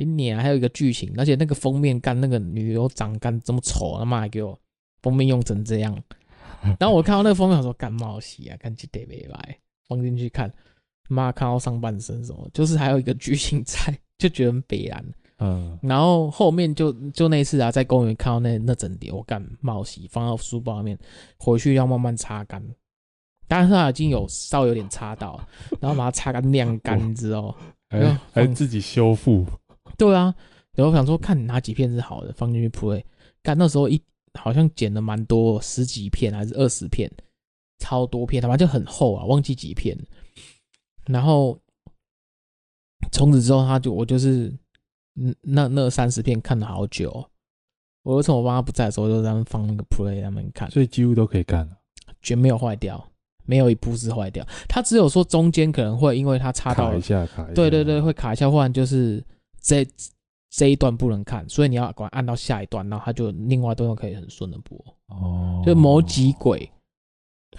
聊，一年还有一个剧情，而且那个封面干那个女优长干这么丑，他妈还给我封面用成这样。然后我看到那个封面，我说干冒喜啊，干这得没来放进去看，妈看到上半身什么，就是还有一个剧情在。就觉得很悲然，嗯，然后后面就就那次啊，在公园看到那那整叠，我干冒洗放到书包里面，回去要慢慢擦干，但是它已经有稍微有点擦到，然后把它擦干晾干 之后，还还自己修复，对啊，然后想说看哪几片是好的，放进去 play，干那时候一好像剪了蛮多，十几片还是二十片，超多片，他妈就很厚啊，忘记几片，然后。从此之后，他就我就是，嗯，那那三十片看了好久。我就趁我爸不在的时候，就在那放那个 play，他们看，所以几乎都可以看了，绝没有坏掉，没有一部是坏掉。他只有说中间可能会因为它插到卡一下，卡一下，对对对，会卡一下，或者就是这这一段不能看，所以你要管按到下一段，然后它就另外一段可以很顺的播。哦，就某几轨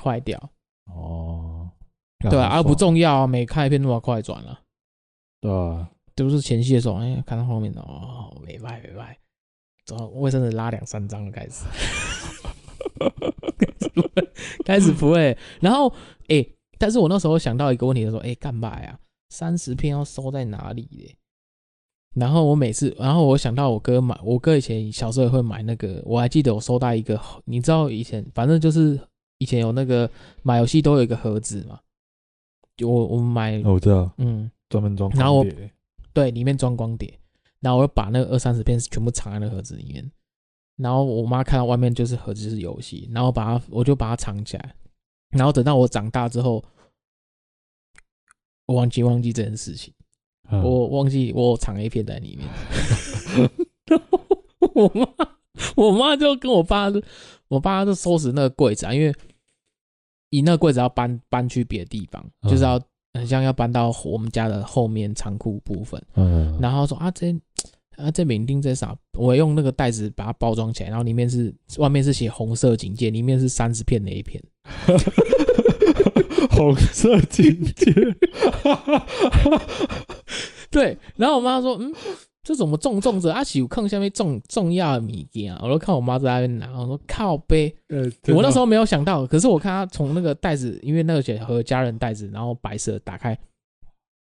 坏掉。哦，对啊，而不重要啊，每看一片都要快转了。对啊，都是前戏的时候，哎、欸，看到后面哦，没坏没坏，走，卫生纸拉两三张了开始，开始不会，然后哎、欸，但是我那时候想到一个问题，就说，哎、欸，干嘛呀？三十片要收在哪里嘞？然后我每次，然后我想到我哥买，我哥以前小时候也会买那个，我还记得我收到一个，你知道以前反正就是以前有那个买游戏都有一个盒子嘛，就我我们买，我知道，嗯。专门装，然后我对里面装光碟，然后我就把那个二三十片全部藏在那盒子里面，然后我妈看到外面就是盒子是游戏，然后把它我就把它藏起来，然后等到我长大之后，我忘记忘记这件事情，嗯、我忘记我藏 A 片在里面，然 后我妈我妈就跟我爸我爸就收拾那个柜子啊，因为你那个柜子要搬搬去别的地方，就是要。很像要搬到我们家的后面仓库部分，嗯，然后说啊这啊这饼丁这啥？我用那个袋子把它包装起来，然后里面是外面是写红色警戒，里面是三十片的 A 片，红色警戒，对，然后我妈说嗯。这怎么重重着？阿喜有坑下面重重要的物件，我都看我妈在那边拿，我说靠背。呃，我那时候没有想到，可是我看她从那个袋子，因为那个写和家人袋子，然后白色打开，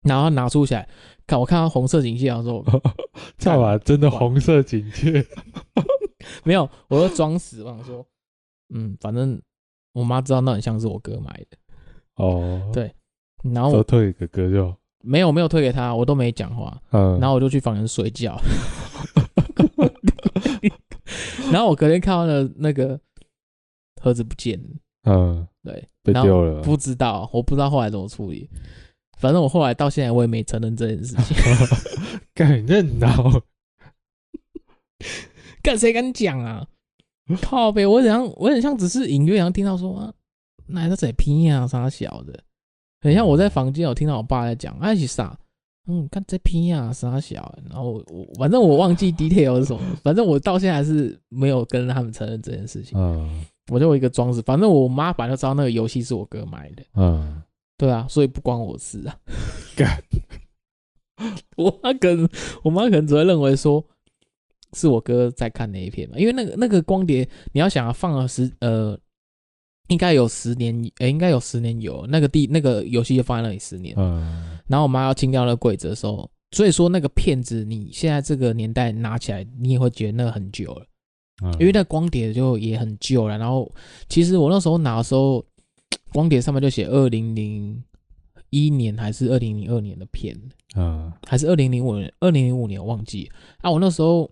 然后拿出起来，看我看到红色警戒，我说，操啊，真的红色警戒？没有，我就装死，我想说，嗯，反正我妈知道那很像是我哥买的。哦，对，然后我退给哥哥就。没有没有退给他，我都没讲话，嗯，然后我就去房间睡觉，然后我隔天看到了那个盒子不见了，嗯，对，被丢了，不知道，我不知道后来怎么处理，反正我后来到现在我也没承认这件事情，敢认呐？干谁敢讲啊？靠呗，我好像我很像只是隐约好像听到说啊，那在拼啊啥小的。很像我在房间，有听到我爸在讲，哎，是啥？嗯，看这片啊，啥小？然后我反正我忘记 detail 是什么，反正我到现在还是没有跟他们承认这件事情。嗯，我就一个装饰，反正我妈反正知道那个游戏是我哥买的。嗯，对啊，所以不关我事啊。干，我妈可能，我妈可能只会认为说是我哥在看那一片嘛，因为那个那个光碟，你要想要放了十呃，应该有十年，诶、欸，应该有十年有那个地那个游戏就放在那里十年，嗯，然后我妈要清掉那个柜子的时候，所以说那个片子你现在这个年代拿起来，你也会觉得那个很久了，嗯、因为那光碟就也很旧了。然后其实我那时候拿的时候，光碟上面就写二零零一年还是二零零二年的片，嗯，还是二零零五年，二零零五年我忘记啊。我那时候，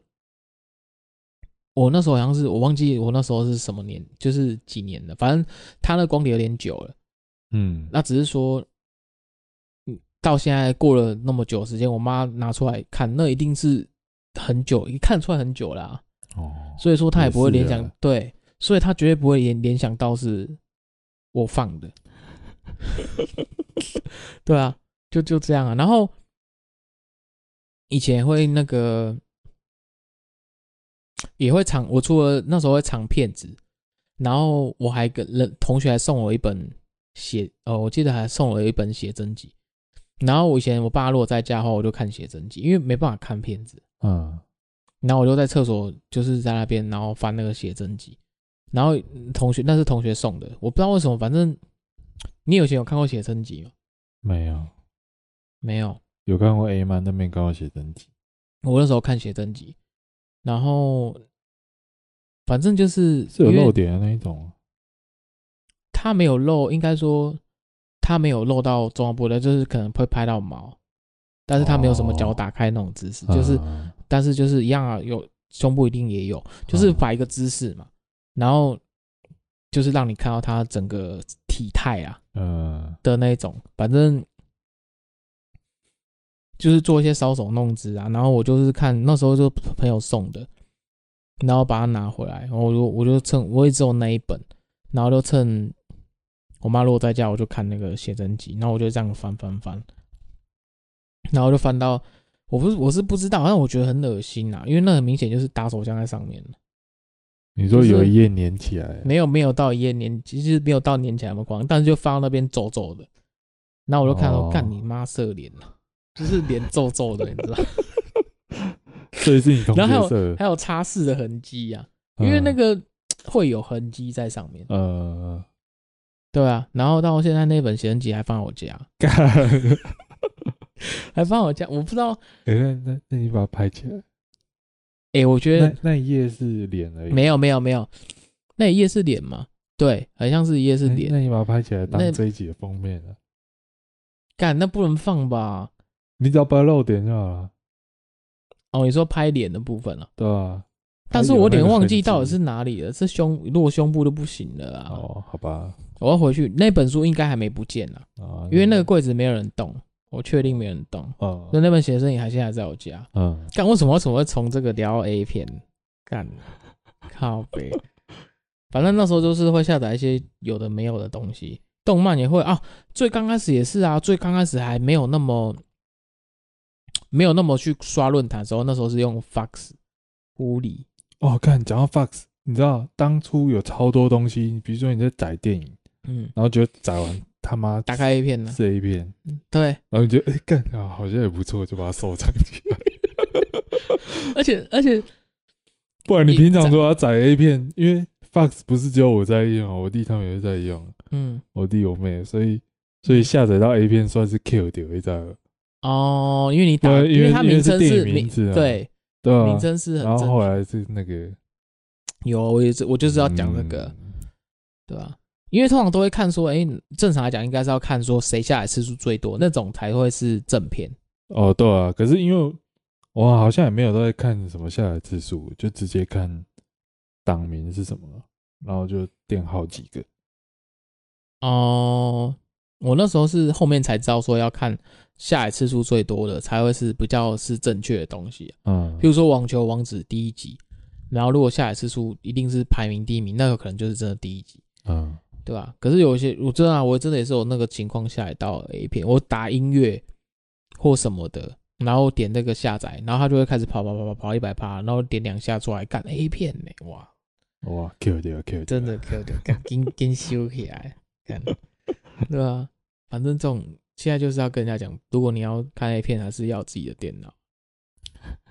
我那时候好像是我忘记我那时候是什么年，就是几年了，反正他那光碟有点久了，嗯，那只是说，嗯，到现在过了那么久时间，我妈拿出来看，那一定是很久，一看出来很久啦、啊。哦，所以说他也不会联想，啊、对，所以他绝对不会联联想到是我放的。对啊，就就这样啊。然后以前会那个也会藏，我除了那时候会藏片子，然后我还跟人同学还送我一本写，哦，我记得还送我一本写真集。然后我以前我爸如果在家的话，我就看写真集，因为没办法看片子。嗯，然后我就在厕所，就是在那边，然后翻那个写真集。然后同学那是同学送的，我不知道为什么，反正。你以前有看过写真集吗？没有，没有。有看过 A 漫那边看过写真集。我那时候看写真集，然后反正就是是有漏点的那一种。他没有漏，应该说他没有漏到中央部的，就是可能会拍到毛，但是他没有什么脚打开那种姿势，就是，但是就是一样啊，有胸部一定也有，就是摆一个姿势嘛，然后就是让你看到他整个。体态啊，嗯的那种，反正就是做一些搔首弄姿啊。然后我就是看那时候就朋友送的，然后把它拿回来，然后我就我就趁我也只有那一本，然后就趁我妈如果在家，我就看那个写真集，然后我就这样翻翻翻，然后就翻到我不是我是不知道，但我觉得很恶心啊，因为那很明显就是打手枪在上面。你说有一页粘起来？没有没有到一页粘，其实没有到粘起来那么光，但是就放到那边皱皱的。然后我就看到，干、哦、你妈色脸了，就是脸皱皱的，你知道？所以是你。然后还有还有擦拭的痕迹呀、啊，因为那个会有痕迹在上面。呃，对啊。然后到现在那本写真集还放我家，还放我家，我不知道。哎、欸，那那那你把它拍起来。哎、欸，我觉得那一页是脸而已。没有没有没有，那一页是脸吗？对，好像是一页是脸、欸。那你把它拍起来当这一集的封面了。干，那不能放吧？你只要不要露点就好了。哦，你说拍脸的部分了、啊？对啊。但是我有点忘记到底是哪里了，是胸，如果胸部都不行了啊。哦，好吧。我要回去，那本书应该还没不见呢、啊，因为那个柜子没有人动。我确定没人动，哦，那那本写真也还现在在我家，嗯，干为什么为什么会从这个聊 A 片？干，靠北，反正那时候就是会下载一些有的没有的东西，动漫也会啊，最刚开始也是啊，最刚开始还没有那么没有那么去刷论坛的时候，那时候是用 Fox 狐狸哦，看，讲到 Fox，你知道当初有超多东西，比如说你在载电影，嗯，然后就载完。他妈打开 A 片呢？是 A 片，对。然后你觉得哎干啊，好像也不错，就把它收藏起来。而 且而且，不然你平常说要载 A 片，因为 Fox 不是只有我在用，我弟他们也在用。嗯，我弟我妹，所以所以下载到 A 片算是 kill 掉一张。哦，因为你打，因为因为它名称是名字，对对，名称是。然后后来是那个，有我也是，我就是要讲那个，对吧？因为通常都会看说，哎、欸，正常来讲应该是要看说谁下载次数最多，那种才会是正片。哦，对啊，可是因为我好像也没有都在看什么下载次数，就直接看党名是什么，然后就点好几个。哦，我那时候是后面才知道说要看下载次数最多的才会是比较是正确的东西。嗯，比如说网球王子第一集，然后如果下载次数一定是排名第一名，那个可能就是真的第一集。嗯。对吧？可是有一些，我真的啊，我真的也是有那个情况下载到 A 片，我打音乐或什么的，然后点那个下载，然后它就会开始跑跑跑跑跑一百趴，然后点两下出来，干 A 片呢，哇哇，Q 掉 Q 掉，真的 Q 掉，干跟跟修起来，干，对啊？反正这种现在就是要跟人家讲，如果你要看 A 片，还是要自己的电脑，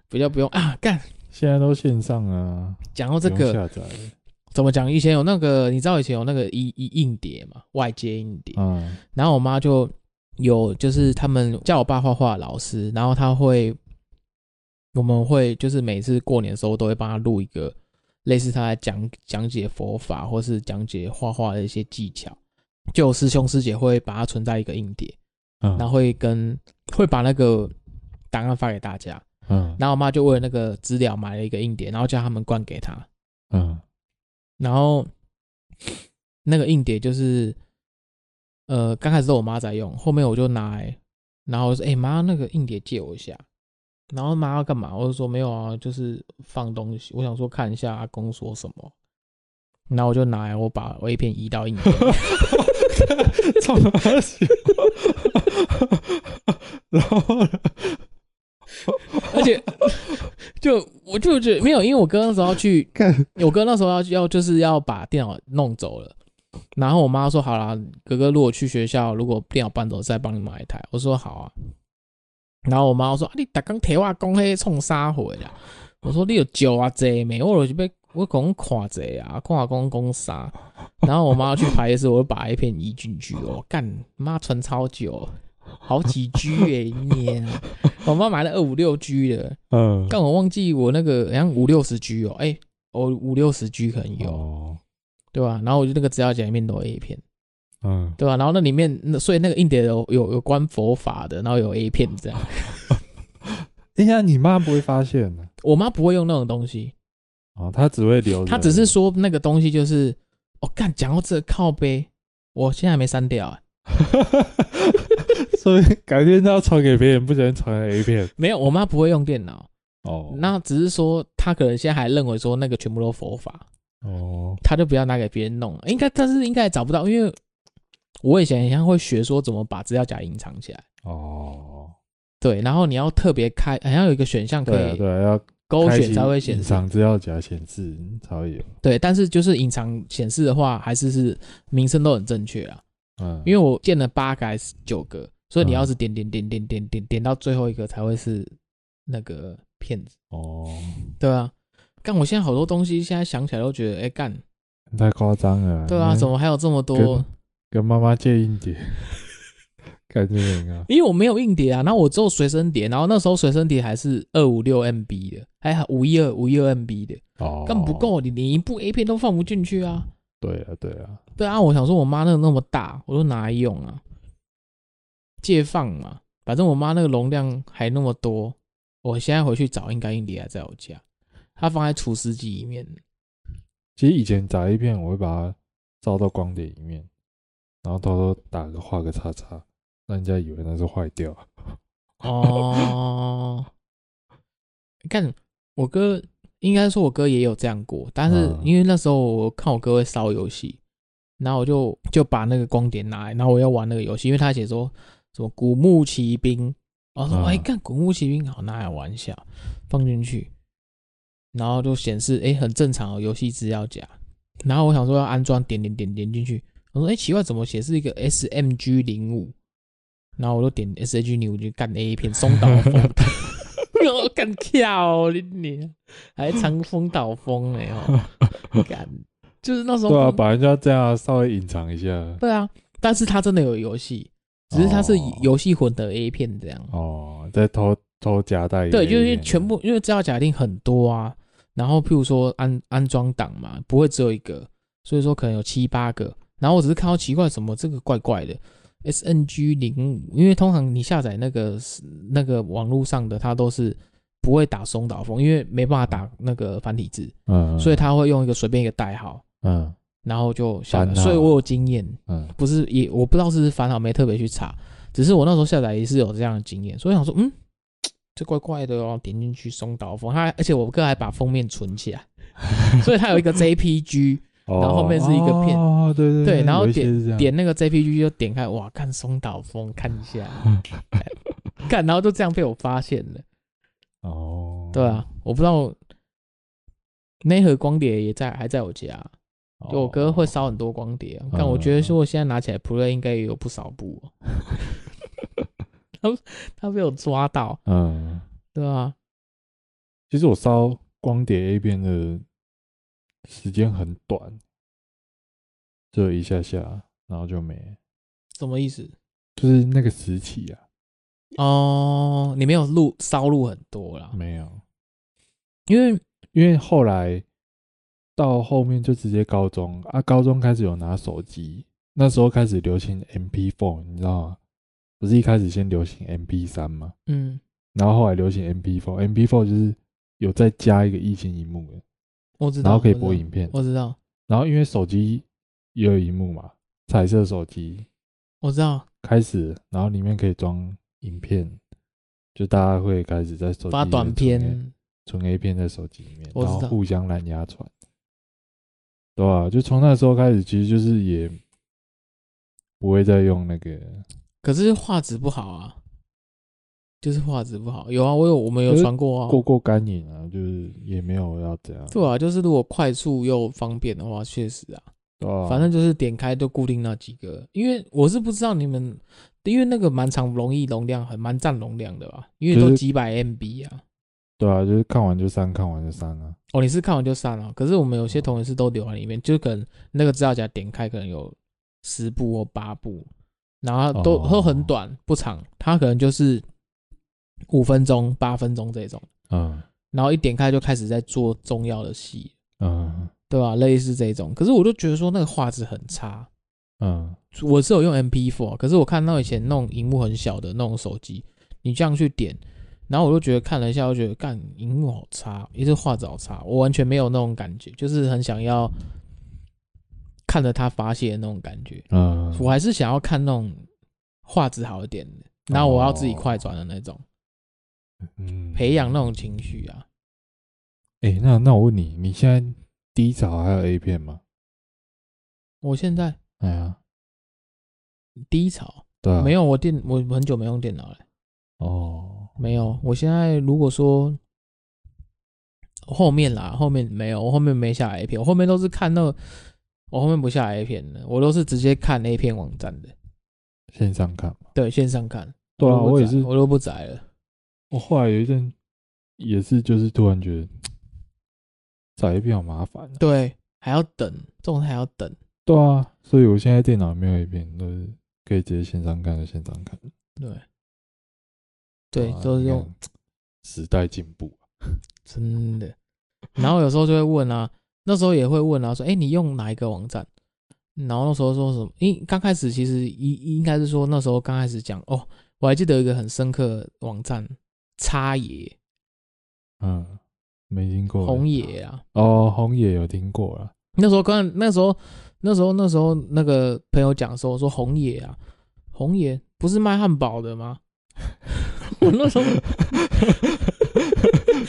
比较不用 啊干。现在都线上啊。讲到这个下载，怎么讲？以前有那个，你知道以前有那个一一硬碟嘛，外接硬碟。嗯。然后我妈就有，就是他们叫我爸画画的老师，然后他会，我们会就是每次过年的时候都会帮他录一个，类似他在讲讲解佛法或是讲解画画的一些技巧。就有师兄师姐会把它存在一个硬碟，嗯，然后会跟会把那个档案发给大家。嗯，然后我妈就为了那个资料买了一个硬碟，然后叫他们灌给他。嗯，然后那个硬碟就是，呃，刚开始都我妈在用，后面我就拿来，然后我说：“哎、欸、妈，那个硬碟借我一下。”然后妈要干嘛？我就说：“没有啊，就是放东西。”我想说看一下阿公说什么，然后我就拿来，我把 A 片移到硬碟。操他妈！然后。而且，就我就觉得没有，因为我哥那时候要去，我哥那时候要要就是要把电脑弄走了，然后我妈说好啦，哥哥如果去学校，如果电脑搬走，再帮你买一台。我说好啊，然后我妈说啊，你打刚铁话讲黑冲啥回来？我说你有酒啊贼没？我就被我讲垮贼啊，看阿公讲啥？然后我妈去拍的时候，我就把 A 片移进去，哦干妈存超久。好几 G 哎、欸，你啊！我妈买了二五六 G 的，嗯，但我忘记我那个好像五六十 G 哦，哎、欸，我五六十 G 可能有，哦、对吧？然后我就那个资料夹里面都有 A 片，嗯，对吧？然后那里面那所以那个硬碟有有有关佛法的，然后有 A 片这样。哎呀，你妈不会发现的，我妈不会用那种东西，哦，她只会留，她只是说那个东西就是，我干讲到这个靠背，我现在还没删掉啊。所以改天他要传给别人，不想传 A 片。没有，我妈不会用电脑。哦，那只是说她可能现在还认为说那个全部都佛法。哦，她就不要拿给别人弄。应该，但是应该也找不到，因为我以前好像会学说怎么把资料夹隐藏起来。哦，对，然后你要特别开，好像有一个选项可以，对，要勾选才会显示。隐藏资料夹显示才会有。对，但是就是隐藏显示的话，还是是名称都很正确啊。嗯，因为我建了八个还是九个，所以你要是点点点点点点点到最后一个才会是那个骗子哦。对啊，干我现在好多东西，现在想起来都觉得，哎、欸、干太夸张了。对啊，怎么还有这么多？跟妈妈借硬碟，干这个啊？因为我没有硬碟啊，然后我只有随身碟，然后那时候随身碟还是二五六 MB 的，还好五一二五一二 MB 的哦，根本不够，你连一部 A 片都放不进去啊。对啊，对啊。对啊，我想说，我妈那个那么大，我都拿来用啊，借放嘛。反正我妈那个容量还那么多，我现在回去找，应该硬碟还在我家，它放在除湿机里面。其实以前找一片，我会把它照到光碟里面，然后偷偷打个画个叉叉，让人家以为那是坏掉。哦，你看我哥。应该说，我哥也有这样过，但是因为那时候我看我哥会烧游戏，然后我就就把那个光碟拿来，然后我要玩那个游戏，因为他写说什么古墓奇兵，我说哎，干古墓奇兵好，拿来玩一下，放进去，然后就显示哎很正常哦游戏资料夹，然后我想说要安装，点点点点进去，我说哎奇怪怎么显示一个 SMG 零五，然后我就点 SMG 零五就干 A 片松岛枫。我 干跳你你，还长风岛风哎哦，敢就是那时候对啊，把人家这样稍微隐藏一下。对啊，但是他真的有游戏，只是他是游戏混的 A 片这样。哦，在偷偷夹带。对，就是全部因为资料夹一定很多啊，然后譬如说安安装档嘛，不会只有一个，所以说可能有七八个。然后我只是看到奇怪，什么这个怪怪的。SNG 零五，因为通常你下载那个那个网络上的，它都是不会打松岛枫，因为没办法打那个繁体字，嗯，所以他会用一个随便一个代号，嗯，然后就下载，所以我有经验，嗯，不是也我不知道是不是烦恼，没特别去查，只是我那时候下载也是有这样的经验，所以想说，嗯，这怪怪的哦，点进去松岛枫，他而且我哥还把封面存起来，所以他有一个 JPG。然后后面是一个片，哦，对对对，然后点点那个 JPG 就点开，哇，看松岛枫，看一下，看，然后就这样被我发现了。哦，对啊，我不知道那盒光碟也在，还在我家。就我哥会烧很多光碟，但我觉得说我现在拿起来 Play 应该也有不少部。他他被我抓到，嗯，对啊？其实我烧光碟 A 边的时间很短，就一下下，然后就没。什么意思？就是那个时期啊。哦，你没有录烧录很多啦？没有，因为因为后来到后面就直接高中啊，高中开始有拿手机，那时候开始流行 MP4，你知道吗？不是一开始先流行 MP3 吗？嗯，然后后来流行 MP4，MP4 就是有再加一个液晶萤幕的，我知道，然后可以播影片，我知道。然后因为手机也有荧幕嘛，彩色手机，我知道，开始，然后里面可以装。影片就大家会开始在手机发短片、存 A 片在手机里面，然后互相蓝牙传，对吧、啊？就从那时候开始，其实就是也不会再用那个。可是画质不好啊，就是画质不好。有啊，我有，我们有传过啊，过过干瘾啊，就是也没有要这样。对啊，就是如果快速又方便的话，确实啊，对啊，反正就是点开都固定那几个。因为我是不知道你们。因为那个蛮长，容易容量很蛮占容量的吧？因为都几百 MB 啊。对啊，就是看完就删，看完就删啊。哦，你是看完就删了？可是我们有些同学是都留在里面，就可能那个资料夹点开可能有十部或八部，然后都都很短不长，它可能就是五分钟、八分钟这种。嗯。然后一点开就开始在做重要的戏。嗯。对吧？类似这种，可是我就觉得说那个画质很差。嗯。我是有用 MP4，可是我看到以前那种荧幕很小的那种手机，你这样去点，然后我就觉得看了一下，我觉得干荧幕好差，也是画质好差，我完全没有那种感觉，就是很想要看着他发泄的那种感觉。嗯，我还是想要看那种画质好一点的，然后我要自己快转的那种，嗯，培养那种情绪啊。哎、欸，那那我问你，你现在低潮还有 A 片吗？我现在，哎呀。低潮，对、啊，没有，我电我很久没用电脑了。哦，没有，我现在如果说后面啦，后面没有，我后面没下 A 片，我后面都是看那个，我后面不下 A 片的，我都是直接看 A 片网站的，线上看。对，线上看。对啊，我，我也是，我都不宅了。我后来有一阵也是，就是突然觉得找 A 片好麻烦、啊。对，还要等，这种还要等。对啊，所以我现在电脑没有 A 片，都是。可以直接线上看，就线上看。对，对，都是用时代进步，真的。然后有时候就会问啊，那时候也会问啊，说，哎，你用哪一个网站？然后那时候说什么？因，刚开始其实应应该是说那时候刚开始讲哦，我还记得一个很深刻的网站，叉爷。嗯，没听过。红野啊。哦，红野有听过了。那时候刚那时候。那时候，那时候那个朋友讲说，说红爷啊，红野不是卖汉堡的吗？我那时候，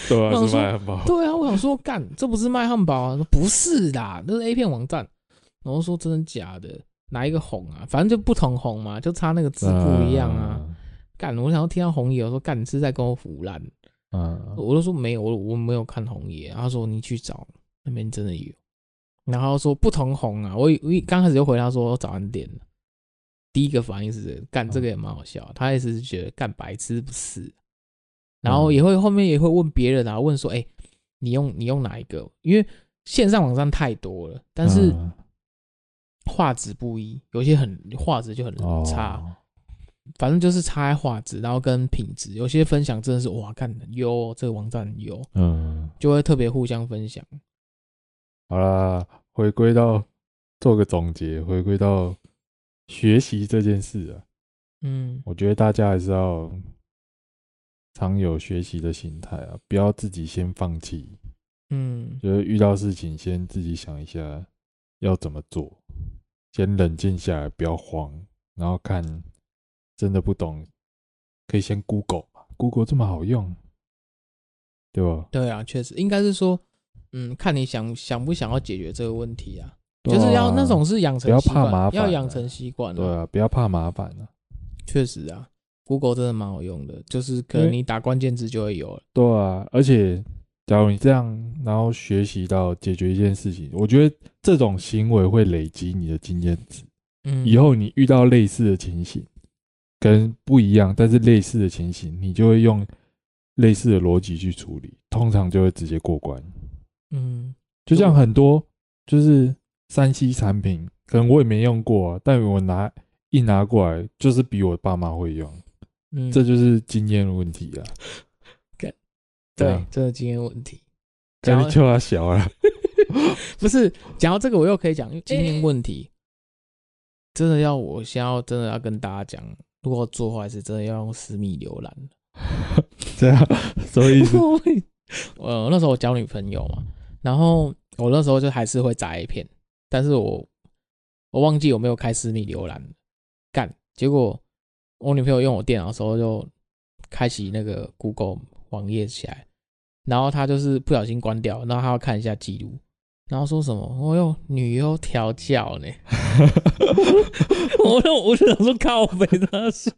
对啊，是卖汉堡。对啊，我想说，干，这不是卖汉堡啊？说不是的，那是 A 片网站。然后说真的假的？哪一个红啊？反正就不同红嘛，就差那个字不一样啊。干、啊，我想要听到红爷，我说干，你是在跟我唬烂？嗯、啊，我都说没有，我我没有看红爷。他说你去找那边真的有。然后说不同红啊，我我刚开始就回他说早安点，第一个反应是干这个也蛮好笑，他也是觉得干白痴不是，然后也会后面也会问别人啊，问说哎，你用你用哪一个？因为线上网站太多了，但是画质不一，有些很画质就很差，反正就是差在画质，然后跟品质，有些分享真的是哇干优，这个网站优，嗯，就会特别互相分享。好啦，回归到做个总结，回归到学习这件事啊，嗯，我觉得大家还是要常有学习的心态啊，不要自己先放弃，嗯，就是遇到事情先自己想一下要怎么做，先冷静下来，不要慌，然后看真的不懂，可以先 Google 嘛，Google 这么好用，对吧？对啊，确实应该是说。嗯，看你想想不想要解决这个问题啊？就是要那种是养成习惯，不要怕麻烦，要养成习惯。对啊，不要怕麻烦啊。确实啊，Google 真的蛮好用的，就是可能你打关键字就会有了。对啊，而且假如你这样，然后学习到解决一件事情，我觉得这种行为会累积你的经验值。嗯，以后你遇到类似的情形，跟不一样，但是类似的情形，你就会用类似的逻辑去处理，通常就会直接过关。嗯，就像很多就是三 C 产品，可能我也没用过啊，但我拿一拿过来，就是比我爸妈会用，嗯，这就是经验问题啊。对，这是经验问题。讲你就他小了，不是讲到这个，我又可以讲经验问题。真的要我先要真的要跟大家讲，如果做坏事，真的要用私密浏览。这样什么意思？我那时候我交女朋友嘛，然后我那时候就还是会砸 A 片，但是我我忘记有没有开私密浏览，干，结果我女朋友用我电脑的时候就开启那个 Google 网页起来。然后她就是不小心关掉，然后她要看一下记录，然后说什么？我用女优调教呢？我就我就想说靠北他笑，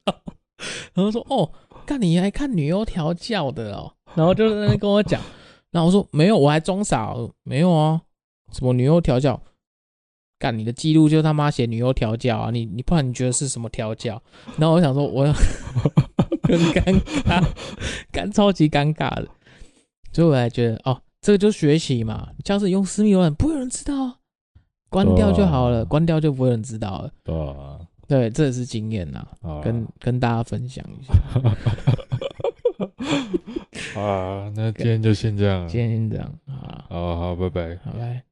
然后说哦，看你还看女优调教的哦，然后就在那跟我讲，然后我说没有，我还装傻，没有啊，什么女优调教？干你的记录就他妈写女优调教啊，你你不然你觉得是什么调教？然后我想说我 很尴尬，干超级尴尬的。所以我还觉得哦，这个就是学习嘛。像是用私密浏览，不会有人知道，关掉就好了，关掉就不会有人知道了。对啊，对，这也是经验呐，跟跟大家分享一下。啊，那今天就先这样，今天先这样啊，好好，拜拜，拜拜。